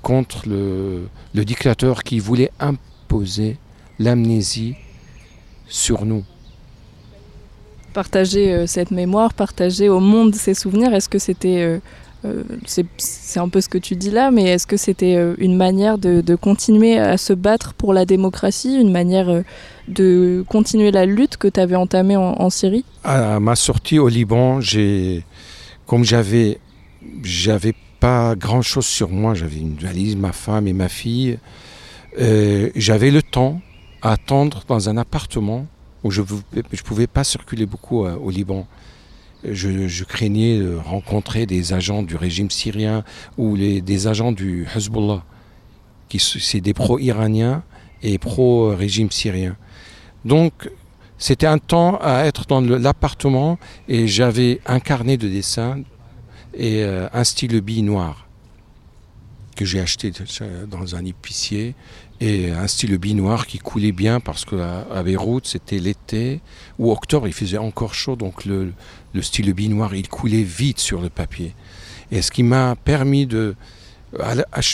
contre le, le dictateur qui voulait imposer l'amnésie sur nous. Partager euh, cette mémoire, partager au monde ces souvenirs, est-ce que c'était... euh, euh, c'est un peu ce que tu dis là, mais est-ce que c'était euh, une manière de, de continuer à se battre pour la démocratie, une manière euh, de continuer la lutte que tu avais entamée en, en Syrie? À ma sortie au Liban, comme j'avais pas grand chose sur moi, j'avais une valise, ma femme et ma fille, euh, j'avais le temps à attendre dans un appartement où je ne pouvais pas circuler beaucoup euh, au Liban. Je, craignais de rencontrer des agents du régime syrien ou les, des agents du Hezbollah, qui c'est des pro-iraniens et pro-régime syrien. Donc, c'était un temps à être dans l'appartement et j'avais un carnet de dessin et euh, un stylo-bille noir que j'ai acheté dans un épicier et un stylo-bille noir qui coulait bien parce qu'à à Beyrouth c'était l'été ou octobre il faisait encore chaud donc le, le stylo-bille noir il coulait vite sur le papier et ce qui m'a permis de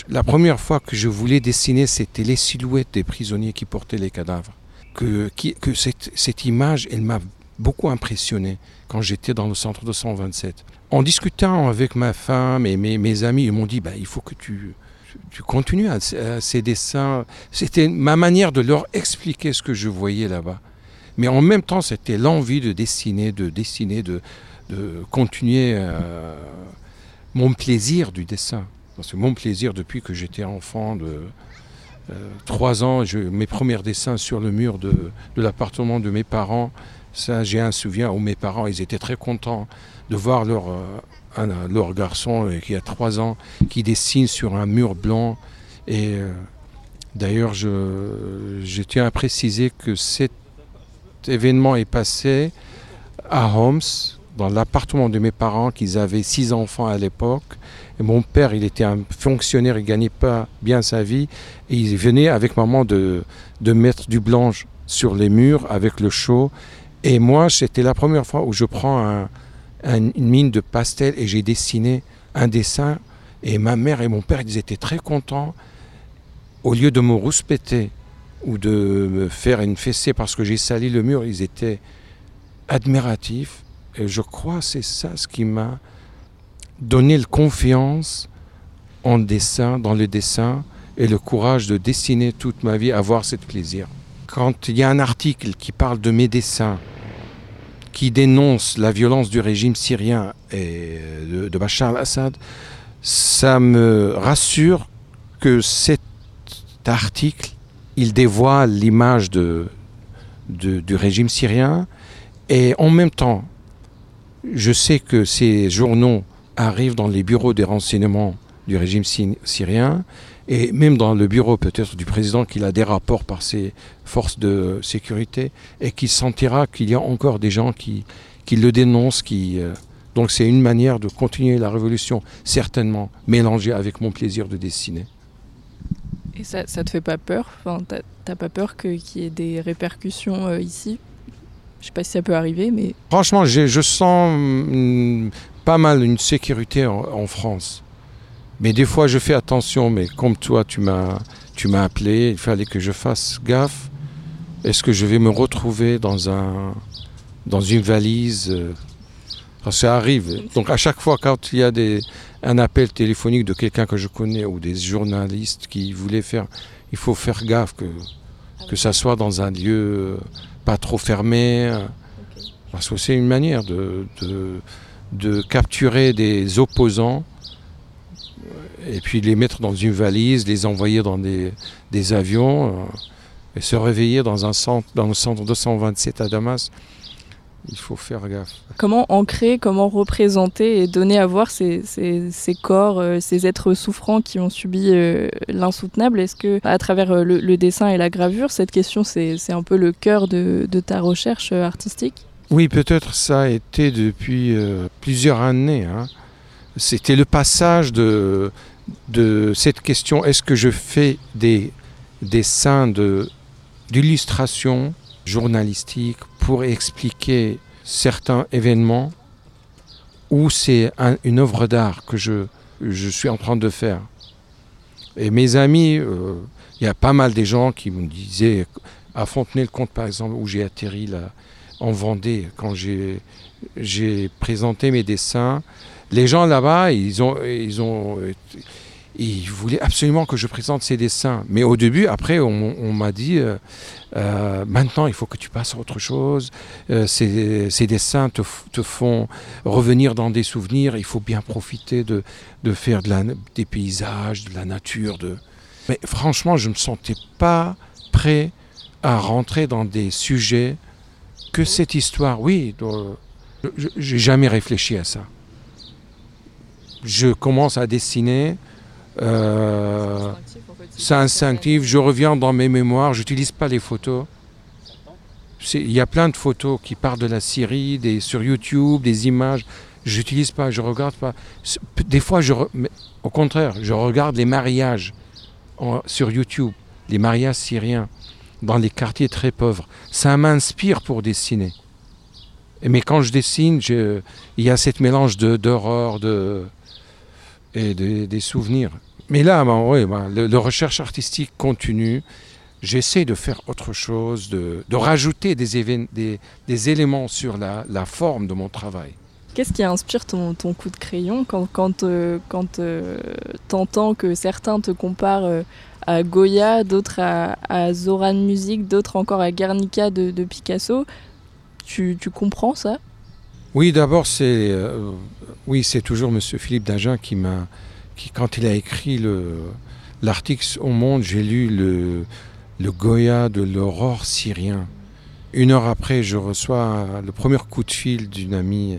la, première fois que je voulais dessiner c'était les silhouettes des prisonniers qui portaient les cadavres que cette, cette image, elle m'a beaucoup impressionné quand j'étais dans le centre de 127. En discutant avec ma femme et mes, amis, ils m'ont dit, bah, il faut que tu, tu continues à, ces dessins. C'était ma manière de leur expliquer ce que je voyais là-bas. Mais en même temps, c'était l'envie de dessiner, de dessiner, de, continuer euh, mon plaisir du dessin. Que mon plaisir depuis que j'étais enfant, de, euh, trois ans, je- mes premiers dessins sur le mur de, l'appartement de mes parents, ça j'ai un souvenir où mes parents, étaient très contents de voir leur, euh, leur garçon euh, qui a trois ans, qui dessine sur un mur blanc. Et euh, d'ailleurs, je, je tiens à préciser que cet événement est passé à Homs, dans l'appartement de mes parents, qu'ils avaient six enfants à l'époque. Et mon père, il était un fonctionnaire, il gagnait pas bien sa vie. Et il venait avec maman de, de mettre du blanche sur les murs avec le chaud. Et moi, c'était la première fois où je prends un- une mine de pastel et j'ai dessiné un dessin. Et ma mère et mon père, ils étaient très contents. Au lieu de me rouspéter ou de me faire une fessée parce que j'ai sali le mur, ils étaient admiratifs. Et je crois que c'est ça ce qui m'a donné la confiance en dessin, dans le dessin, et le courage de dessiner toute ma vie, avoir ce plaisir. Quand il y a un article qui parle de mes dessins, qui dénonce la violence du régime syrien et de, de Bachar al-Assad, ça me rassure que cet article, il dévoile l'image de, du régime syrien. Et en même temps, je sais que ces journaux arrivent dans les bureaux des renseignements du régime sy- syrien et même dans le bureau peut-être du président qu'il a des rapports par ses forces de sécurité et qu'il sentira qu'il y a encore des gens qui, qui le dénoncent. Qui, euh, donc c'est une manière de continuer la révolution, certainement, mélangée avec mon plaisir de dessiner. Et ça, ça te fait pas peur? Enfin, T'as pas peur qu'il y ait des répercussions euh, ici? Je sais pas si ça peut arriver, mais... Franchement, je sens mm, pas mal une sécurité en, en, France. Mais des fois, je fais attention, mais comme toi, tu m'as appelé, il fallait que je fasse gaffe. Est-ce que je vais me retrouver dans, un, dans une valise euh, Ça arrive. Donc à chaque fois, quand il y a des, un appel téléphonique de quelqu'un que je connais ou des journalistes qui voulaient faire, il faut faire gaffe que, que ça soit dans un lieu pas trop fermé. Parce que c'est une manière de, de, de, capturer des opposants et puis les mettre dans une valise, les envoyer dans des, des avions euh, et se réveiller dans, un centre, dans le centre 227 à Damas il faut faire gaffe. Comment ancrer, comment représenter et donner à voir ces, ces, corps, euh, ces êtres souffrants qui ont subi euh, l'insoutenable? Est-ce que, à travers euh, le, dessin et la gravure, cette question, c'est un peu le cœur de, de ta recherche artistique? Oui, peut-être ça a été depuis plusieurs années. Hein. C'était le passage de, cette question est-ce que je fais des dessins d'illustration journalistique pour expliquer certains événements ou c'est une œuvre d'art que je, je suis en train de faire? Et mes amis, euh, il y a pas mal de gens qui me disaient, à Fontenay-le-Comte par exemple, où j'ai atterri en Vendée, quand j'ai présenté mes dessins, les gens là-bas, ils ont, ils ont il voulait absolument que je présente ses dessins. Mais au début, après, on, m'a dit euh, euh, maintenant, il faut que tu passes à autre chose. Euh, ces, dessins te, font revenir dans des souvenirs. Il faut bien profiter de, faire de des paysages, de la nature. De... Mais franchement, je ne me sentais pas prêt à rentrer dans des sujets que cette histoire. Oui, j'ai jamais réfléchi à ça. Je commence à dessiner. Euh, c'est instinctif, je reviens dans mes mémoires, j'utilise pas les photos. Il y a plein de photos qui partent de la Syrie, des, sur YouTube, des images. J'utilise pas, je regarde pas. Des fois, je, au contraire, je regarde les mariages sur YouTube, les mariages syriens dans les quartiers très pauvres. Ça m'inspire pour dessiner. Mais quand je dessine, il y a cette mélange d'horreur, de, et des, souvenirs. Mais là, ben, oui, ben, le, recherche artistique continue. J'essaie de faire autre chose, de, de rajouter des, des, des, éléments sur la, la, forme de mon travail. Qu'est-ce qui inspire ton, ton, coup de crayon quand, quand, euh, quand euh, t'entends que certains te comparent euh, à Goya, d'autres à, à, Zoran Music, d'autres encore à Guernica de, de Picasso? Tu, tu comprends ça? Oui, d'abord, c'est euh, oui, c'est toujours M. Philippe Dagen qui m'a, qui quand il a écrit le l'article au Monde, j'ai lu le, le Goya de l'aurore syrien. Une heure après, je reçois le premier coup de fil d'une amie,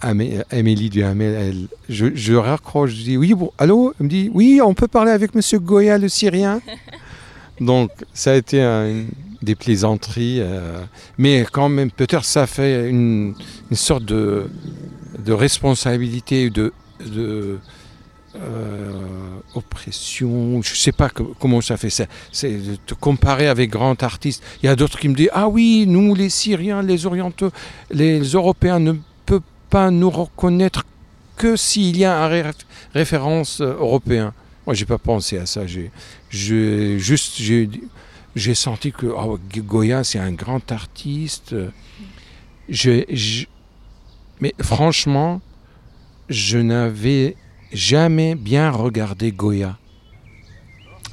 Amélie Duhamel. Je, je raccroche, je dis oui, bon, allô? Elle me dit oui, on peut parler avec M. Goya le Syrien? [LAUGHS] Donc, ça a été un, des plaisanteries. Euh, mais quand même, peut-être ça fait une, sorte de, de responsabilité, de, de euh, oppression. Je ne sais pas comment ça fait. ça C'est de te comparer avec grands artistes. Il y a d'autres qui me disent Ah oui, nous, les Syriens, les Orientaux, les Européens ne peuvent pas nous reconnaître que s'il y a un référence euh, européen. Moi, j'ai pas pensé à ça. J'ai juste j'ai senti que oh, Goya, c'est un grand artiste. mais franchement, je n'avais jamais bien regardé Goya.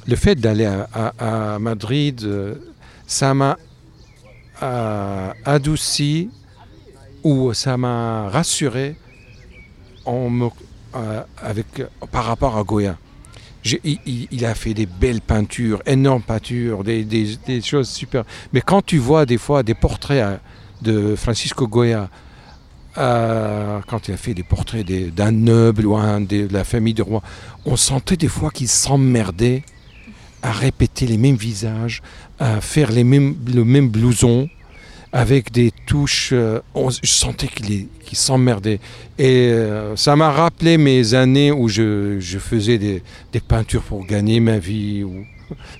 Le fait d'aller à, Madrid, euh, ça m'a euh, adouci ou ça m'a rassuré euh, avec, par rapport à Goya il, a fait des belles peintures, énormes peintures, des, choses super. Mais quand tu vois des fois des portraits euh, de Francisco Goya, euh, quand il a fait des portraits d'un noble ou de la famille de roi, on sentait des fois qu'il s'emmerdait à répéter les mêmes visages, à faire les mêmes, le même blouson, avec des touches. euh, on- je sentais qu'il qu'il s'emmerdait. Et euh, ça m'a rappelé mes années où je, je faisais des, des peintures pour gagner ma vie, ou,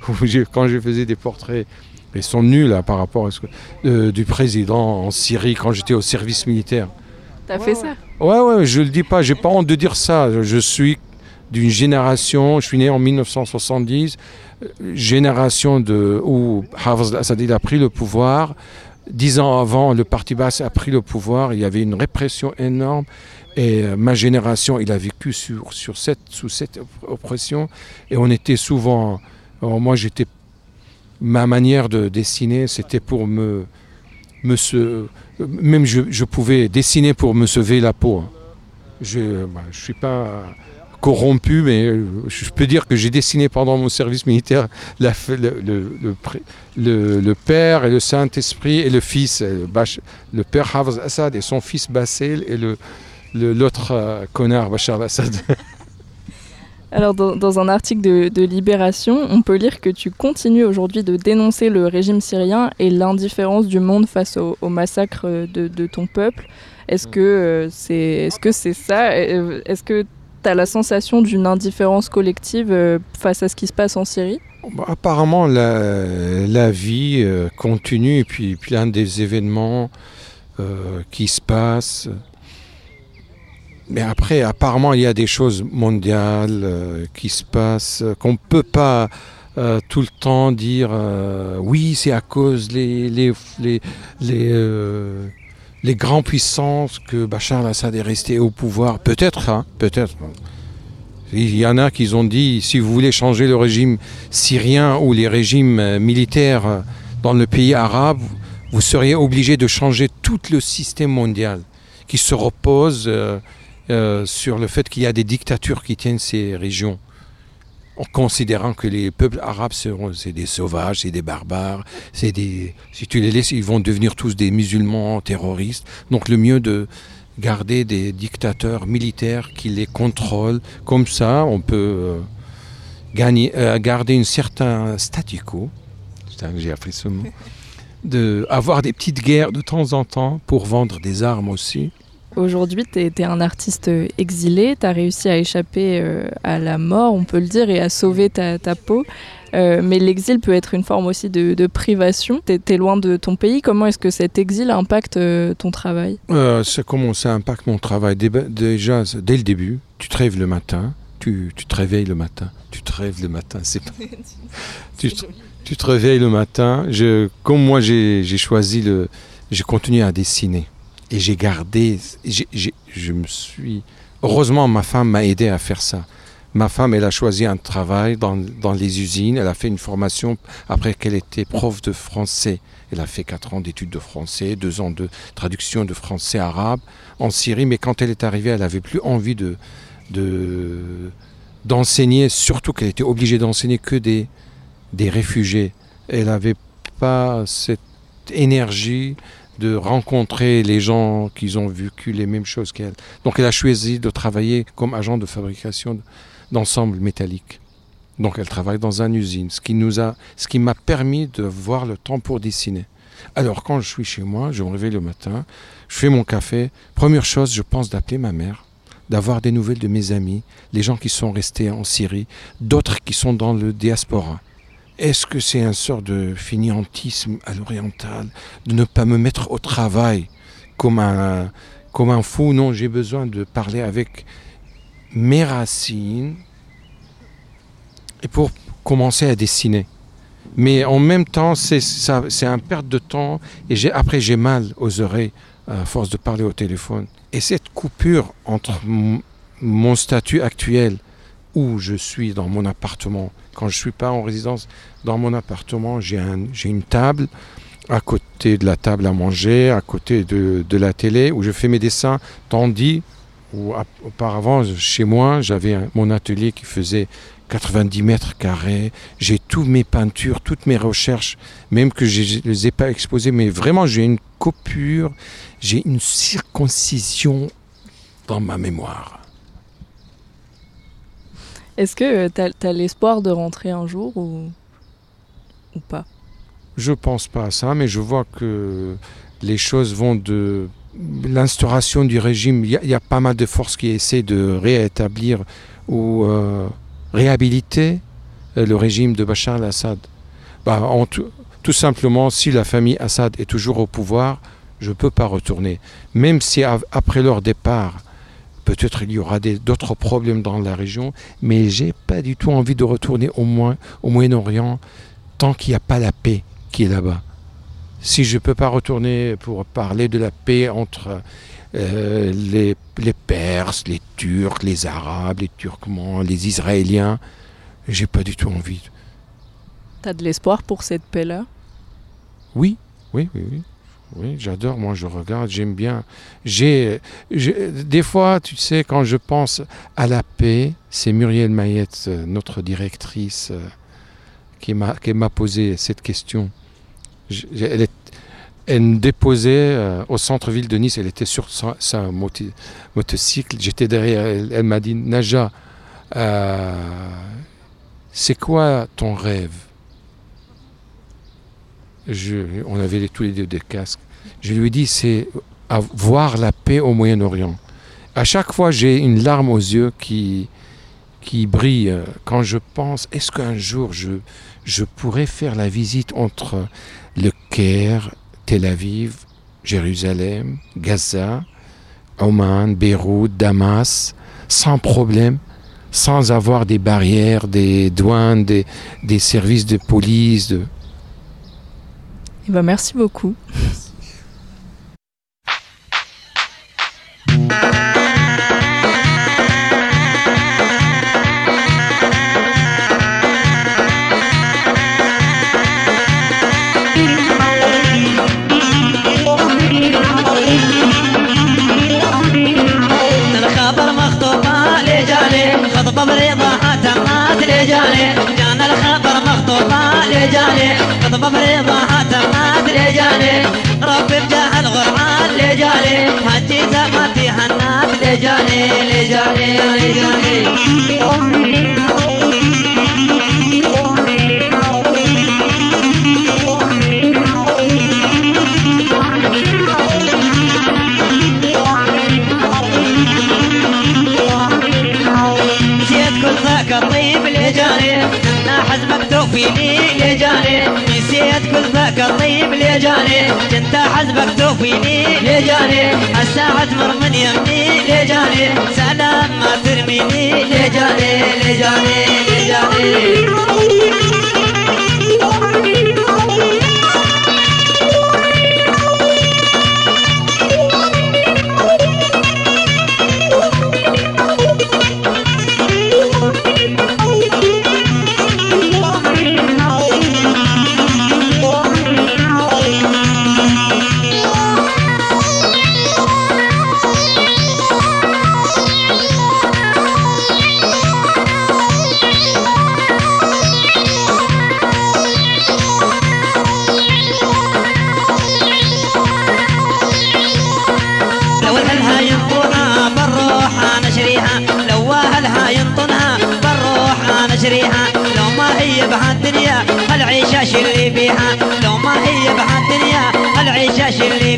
[LAUGHS] quand je faisais des portraits. Ils sont nuls là, par rapport à ce que, euh, du président en Syrie quand j'étais au service militaire. T'as fait ça? Ouais, ouais, je le dis pas, j'ai pas honte de dire ça. Je suis d'une génération, je suis né en 1970, euh, génération de, où Hafez al-Assad il a pris le pouvoir. Dix ans avant, le parti basse a pris le pouvoir, il y avait une répression énorme. Et euh, ma génération, il a vécu sous cette op- oppression. Et on était souvent. moi, j'étais. Ma manière de dessiner, c'était pour me. se, même je, pouvais dessiner pour me sauver la peau. Je ne suis pas corrompu, mais euh, je peux dire que j'ai dessiné pendant mon service militaire le, Père et le Saint-Esprit et le Fils, euh, le, Père Hafez Assad et son fils Bassel et l'autre euh, connard Bachar al-Assad. [LAUGHS] Alors, dans, un article de, Libération, on peut lire que tu continues aujourd'hui de dénoncer le régime syrien et l'indifférence du monde face au, massacre de, ton peuple. Est-ce que c'est est -ce c'est ça Est-ce que tu la sensation d'une indifférence collective euh, face à ce qui se passe en Syrie? Bah, apparemment, la, vie euh, continue et puis plein des événements euh, qui se passent. Mais après, apparemment, il y a des choses mondiales qui se passent qu'on ne peut pas tout le temps dire oui, c'est à cause les, les, les, les, les grandes puissances que Bachar al-Assad est resté au pouvoir. Peut-être, hein, peut-être. Il y en a qui ont dit, si vous voulez changer le régime syrien ou les régimes euh, militaires euh, dans le pays arabe, vous seriez obligé de changer tout le système mondial qui se repose euh, sur le fait qu'il y a des dictatures qui tiennent ces régions. En considérant que les peuples arabes c'est des sauvages, c'est des barbares, c'est des si tu les laisses, ils vont devenir tous des musulmans terroristes. Donc le mieux de garder des dictateurs militaires qui les contrôlent. Comme ça, on peut euh, gagner, euh, garder un certain statu quo. J'ai appris ce mot. De avoir des petites guerres de temps en temps pour vendre des armes aussi. Aujourd'hui, tu es, un artiste exilé, tu as réussi à échapper euh, à la mort, on peut le dire, et à sauver ta, ta peau. Euh, mais l'exil peut être une forme aussi de, de privation. Tu es, loin de ton pays. Comment est-ce que cet exil impacte euh, ton travail? Euh, C'est comment ça impacte mon travail Dé Déjà, dès le début, tu te rêves le matin, tu, tu te réveilles le matin, tu te rêves le matin, c'est pas... [LAUGHS] tu, te, tu te réveilles le matin. Je, comme moi, j'ai choisi le... J'ai continué à dessiner. Et j'ai gardé, je me suis... Heureusement, ma femme m'a aidé à faire ça. Ma femme, elle a choisi un travail dans, dans les usines. Elle a fait une formation après qu'elle était prof de français. Elle a fait 4 ans d'études de français, 2 ans de traduction de français arabe en Syrie. Mais quand elle est arrivée, elle n'avait plus envie de, d'enseigner, de, surtout qu'elle était obligée d'enseigner que des, des réfugiés. Elle n'avait pas cette énergie de rencontrer les gens qui ont vécu les mêmes choses qu'elle. Donc elle a choisi de travailler comme agent de fabrication d'ensembles métalliques. Donc elle travaille dans une usine, ce qui nous a, ce qui m'a permis de voir le temps pour dessiner. Alors quand je suis chez moi, je me réveille le matin, je fais mon café. Première chose, je pense d'appeler ma mère, d'avoir des nouvelles de mes amis, les gens qui sont restés en Syrie, d'autres qui sont dans le diaspora. Est-ce que c'est un sort de finiantisme à l'oriental, de ne pas me mettre au travail comme un, comme un fou? Non, j'ai besoin de parler avec mes racines et pour commencer à dessiner. Mais en même temps, c'est un perte de temps et après j'ai mal aux oreilles à force de parler au téléphone. Et cette coupure entre mon statut actuel où je suis dans mon appartement. Quand je ne suis pas en résidence, dans mon appartement, j'ai un, une table à côté de la table à manger, à côté de, la télé, où je fais mes dessins, tandis où auparavant, chez moi, j'avais mon atelier qui faisait 90 mètres carrés. J'ai toutes mes peintures, toutes mes recherches, même que je ne les ai pas exposées, mais vraiment, j'ai une coupure, j'ai une circoncision dans ma mémoire. Est-ce que tu as, l'espoir de rentrer un jour ou, pas? Je pense pas à ça, mais je vois que les choses vont de l'instauration du régime. Il y, a- pas mal de forces qui essaient de réétablir ou euh, réhabiliter euh, le régime de Bachar al-Assad. Bah, tout, simplement, si la famille Assad est toujours au pouvoir, je ne peux pas retourner. Même si après leur départ, peut-être il y aura d'autres problèmes dans la région, mais j'ai pas du tout envie de retourner au moins au Moyen-Orient tant qu'il n'y a pas la paix qui est là-bas. Si je ne peux pas retourner pour parler de la paix entre euh, les, les Perses, les Turcs, les Arabes, les Turkmens, les Israéliens, j'ai pas du tout envie. T'as de l'espoir pour cette paix-là? Oui, oui, oui, oui. Oui, j'adore, moi je regarde, j'aime bien. J'ai, des fois, tu sais, quand je pense à la paix, c'est Muriel Mayette, euh, notre directrice, euh, qui m'a, qui m'a posé cette question. Elle, me déposait euh, au centre-ville de Nice, elle était sur sa, sa moto- motocycle, j'étais derrière, elle, elle m'a dit, Naja, c'est quoi ton rêve? On avait tous les deux des casques je lui dis, c'est voir la paix au Moyen-Orient. À chaque fois, j'ai une larme aux yeux qui, qui brille quand je pense, est-ce qu'un jour je, je pourrais faire la visite entre le Caire, Tel Aviv, Jérusalem, Gaza, Oman, Beyrouth, Damas, sans problème, sans avoir des barrières, des douanes, des, services de police. Eh ben, merci beaucoup. [LAUGHS] بمريضة ما أدري جاني. ربي بجهل غرعان لجاني. حجيته ما فيها الناس لجاني. لجاني لجاني. جاني انت حزبك توفيني اللي جاني؟ الساعة تمر من يمني. اللي جاني؟ سلام ما ترميني. اللي جاني؟ اللي جاني؟ اللي جاني؟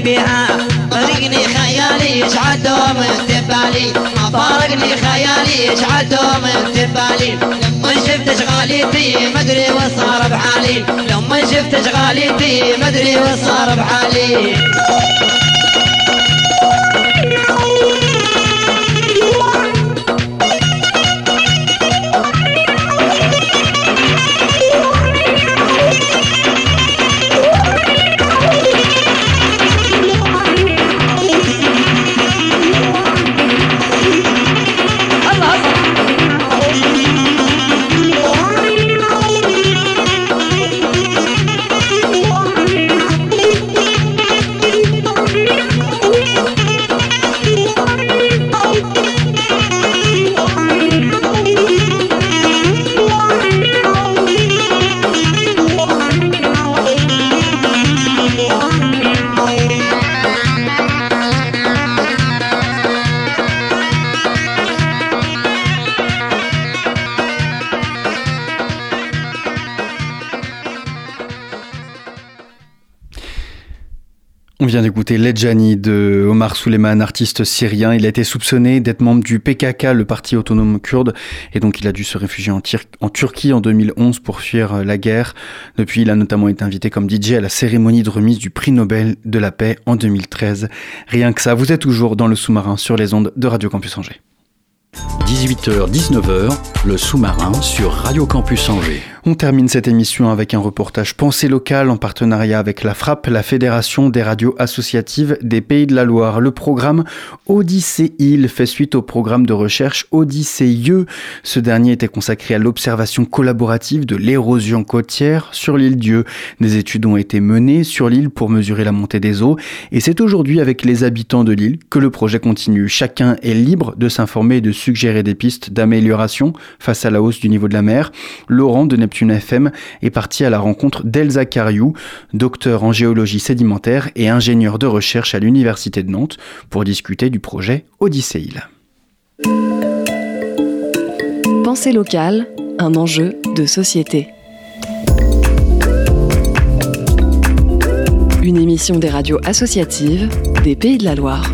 شلي بيها فارقني خيالي يشعل دوم انتبالي ما فارقني خيالي يشعل دوم انتبالي لما شفت اشغاليتي مدري وصار بحالي. لما شفت اشغاليتي مدري وصار بحالي. Ledjani de Omar Souleyman, artiste syrien. Il a été soupçonné d'être membre du PKK, le parti autonome kurde, et donc il a dû se réfugier en, Turquie en 2011 pour fuir la guerre. Depuis, il a notamment été invité comme DJ à la cérémonie de remise du prix Nobel de la paix en 2013. Rien que ça, vous êtes toujours dans le sous-marin sur les ondes de Radio Campus Angers. 18h-19h, le sous-marin sur Radio Campus Angers. On termine cette émission avec un reportage pensée locale en partenariat avec la FRAP, la Fédération des radios associatives des Pays de la Loire. Le programme Odyssée Île fait suite au programme de recherche Odyssée Ce dernier était consacré à l'observation collaborative de l'érosion côtière sur l'île Dieu. Des études ont été menées sur l'île pour mesurer la montée des eaux et c'est aujourd'hui avec les habitants de l'île que le projet continue. Chacun est libre de s'informer et de suggérer des pistes d'amélioration face à la hausse du niveau de la mer. Laurent de Neptune FM est parti à la rencontre d'Elsa Cariou, docteur en géologie sédimentaire et ingénieur de recherche à l'Université de Nantes, pour discuter du projet Odyssée. Pensée locale, un enjeu de société. Une émission des radios associatives des Pays de la Loire.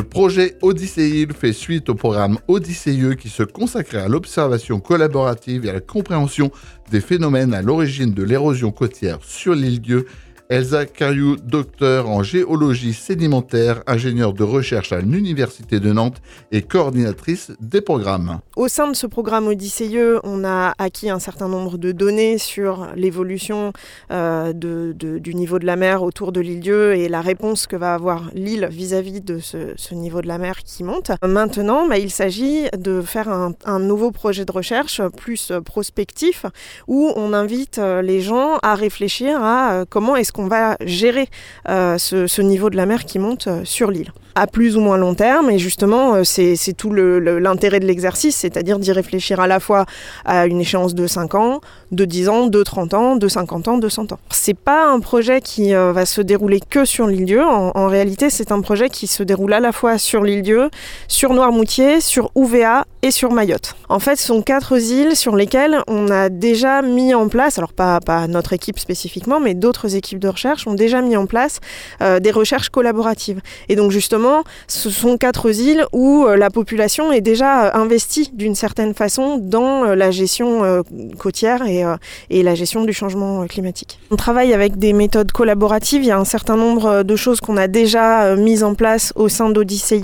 Le projet Odyssée fait suite au programme Odyssée qui se consacrait à l'observation collaborative et à la compréhension des phénomènes à l'origine de l'érosion côtière sur l'île Dieu Elsa Cariou, docteur en géologie sédimentaire, ingénieure de recherche à l'Université de Nantes et coordinatrice des programmes. Au sein de ce programme Odyssée, on a acquis un certain nombre de données sur l'évolution euh, du niveau de la mer autour de l'île Dieu et la réponse que va avoir l'île vis-à-vis de ce, niveau de la mer qui monte. Maintenant, bah, il s'agit de faire un, un, nouveau projet de recherche plus prospectif où on invite euh, les gens à réfléchir à euh, comment est-ce qu'on on va gérer euh, ce, niveau de la mer qui monte euh, sur l'île à plus ou moins long terme. Et justement, euh, c'est tout l'intérêt de l'exercice, c'est-à-dire d'y réfléchir à la fois à une échéance de 5 ans, de 10 ans, de 30 ans, de 50 ans, de 100 ans. C'est pas un projet qui va se dérouler que sur l'île Dieu. En, réalité, c'est un projet qui se déroule à la fois sur l'île Dieu, sur Noirmoutier, sur Ouvéa et sur Mayotte. En fait, ce sont quatre îles sur lesquelles on a déjà mis en place, alors pas, pas notre équipe spécifiquement, mais d'autres équipes de recherche ont déjà mis en place euh, des recherches collaboratives. Et donc justement, ce sont quatre îles où euh, la population est déjà euh, investie d'une certaine façon dans la gestion côtière et, la gestion du changement climatique. On travaille avec des méthodes collaboratives. Il y a un certain nombre de choses qu'on a déjà mises en place au sein d'Odyssée,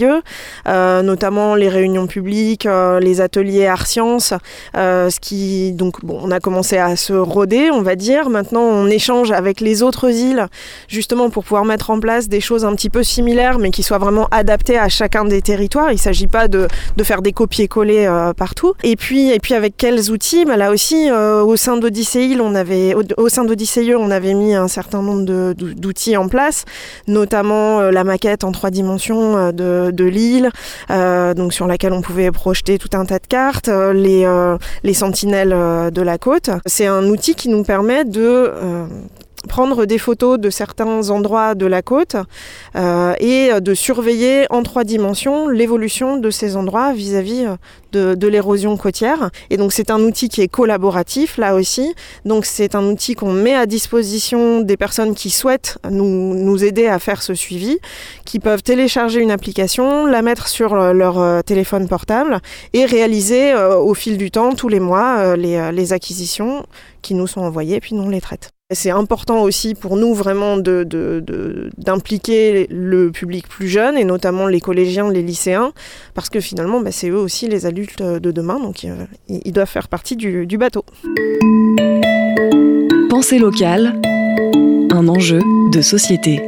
notamment les réunions publiques, les ateliers art sciences, ce qui donc on a commencé à se roder, on va dire. Maintenant, on échange avec les autres îles, justement pour pouvoir mettre en place des choses un petit peu similaires, mais qui soient vraiment adaptées à chacun des territoires. Il ne s'agit pas de, de, faire des copier-coller euh, partout. Et puis, et puis avec quels outils? Bah Là aussi, euh, au sein d'Odyssée on avait, au, sein d'Odyssée on avait mis un certain nombre d'outils en place, notamment euh, la maquette en trois dimensions de, de l'île, donc sur laquelle on pouvait projeter tout un tas de cartes, les, les sentinelles de la côte. C'est un outil qui nous permet de prendre des photos de certains endroits de la côte euh, et de surveiller en trois dimensions l'évolution de ces endroits vis-à-vis euh, de, l'érosion côtière. Et donc c'est un outil qui est collaboratif là aussi. Donc c'est un outil qu'on met à disposition des personnes qui souhaitent nous, nous, aider à faire ce suivi, qui peuvent télécharger une application, la mettre sur euh, leur téléphone portable et réaliser au fil du temps, tous les mois, les, les acquisitions qui nous sont envoyées, puis nous on les traite. C'est important aussi pour nous vraiment d'impliquer le public plus jeune et notamment les collégiens, les lycéens, parce que finalement bah, c'est eux aussi les adultes de demain, donc euh, ils doivent faire partie du bateau. Pensée locale, un enjeu de société.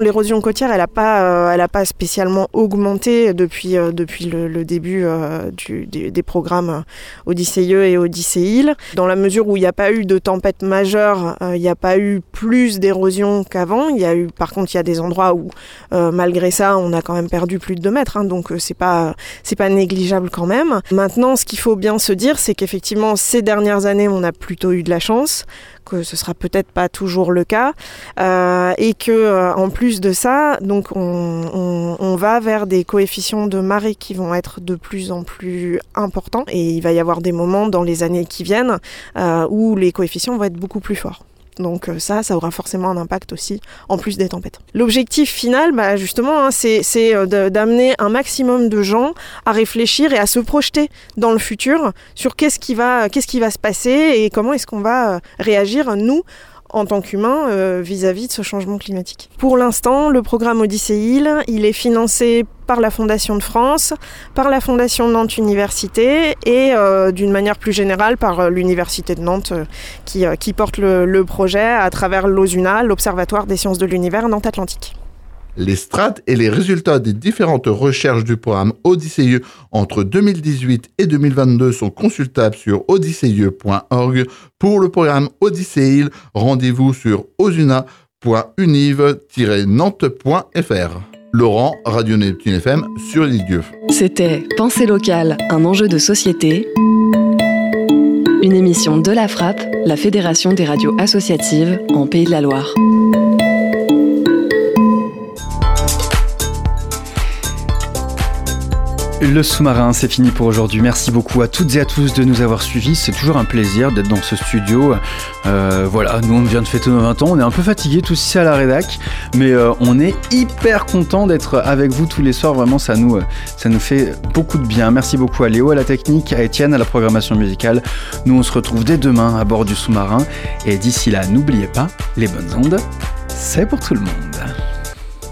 L'érosion côtière, elle n'a pas, euh, elle pas spécialement augmenté depuis, euh, depuis le, début euh, des, programmes Odyssée et Odyssée Dans la mesure où il n'y a pas eu de tempête majeure, il n'y a pas eu plus d'érosion qu'avant. Il y a eu, par contre, il y a des endroits où, malgré ça, on a quand même perdu plus de 2 mètres. Hein, donc c'est pas, c'est pas négligeable quand même. Maintenant, ce qu'il faut bien se dire, c'est qu'effectivement, ces dernières années, on a plutôt eu de la chance que ce sera peut-être pas toujours le cas, euh, et que euh, en plus de ça, on, va vers des coefficients de marée qui vont être de plus en plus importants, et il va y avoir des moments dans les années qui viennent euh, où les coefficients vont être beaucoup plus forts. Donc euh, ça, ça aura forcément un impact aussi, en plus des tempêtes. L'objectif final, bah, justement, hein, c'est euh, d'amener un maximum de gens à réfléchir et à se projeter dans le futur sur qu'est-ce qui va, se passer et comment est-ce qu'on va euh, réagir, nous, en tant qu'humains euh, vis-à-vis de ce changement climatique. Pour l'instant, le programme Odyssée il est financé par la Fondation de France, par la Fondation Nantes Université et euh, d'une manière plus générale par euh, l'Université de Nantes qui, qui, porte le, le projet à travers l'OSUNA, l'Observatoire des sciences de l'univers Nantes Atlantique. Les strates et les résultats des différentes recherches du programme Odyssée entre 2018 et 2022 sont consultables sur odysseye.org. Pour le programme Odyssée, rendez-vous sur osuna.univ-nantes.fr. Laurent, Radio Neptune FM sur l'île C'était Pensée locale, un enjeu de société. Une émission de la Frappe, la Fédération des radios associatives en Pays de la Loire. Le sous-marin, c'est fini pour aujourd'hui. Merci beaucoup à toutes et à tous de nous avoir suivis. C'est toujours un plaisir d'être dans ce studio. Euh, voilà, nous on vient de fêter nos 20 ans. On est un peu fatigués tous ici à la rédac, mais euh, on est hyper content d'être avec vous tous les soirs. Vraiment, ça nous, ça nous fait beaucoup de bien. Merci beaucoup à Léo, à la technique, à Étienne, à la programmation musicale. Nous, on se retrouve dès demain à bord du sous-marin. Et d'ici là, n'oubliez pas, les bonnes ondes, c'est pour tout le monde.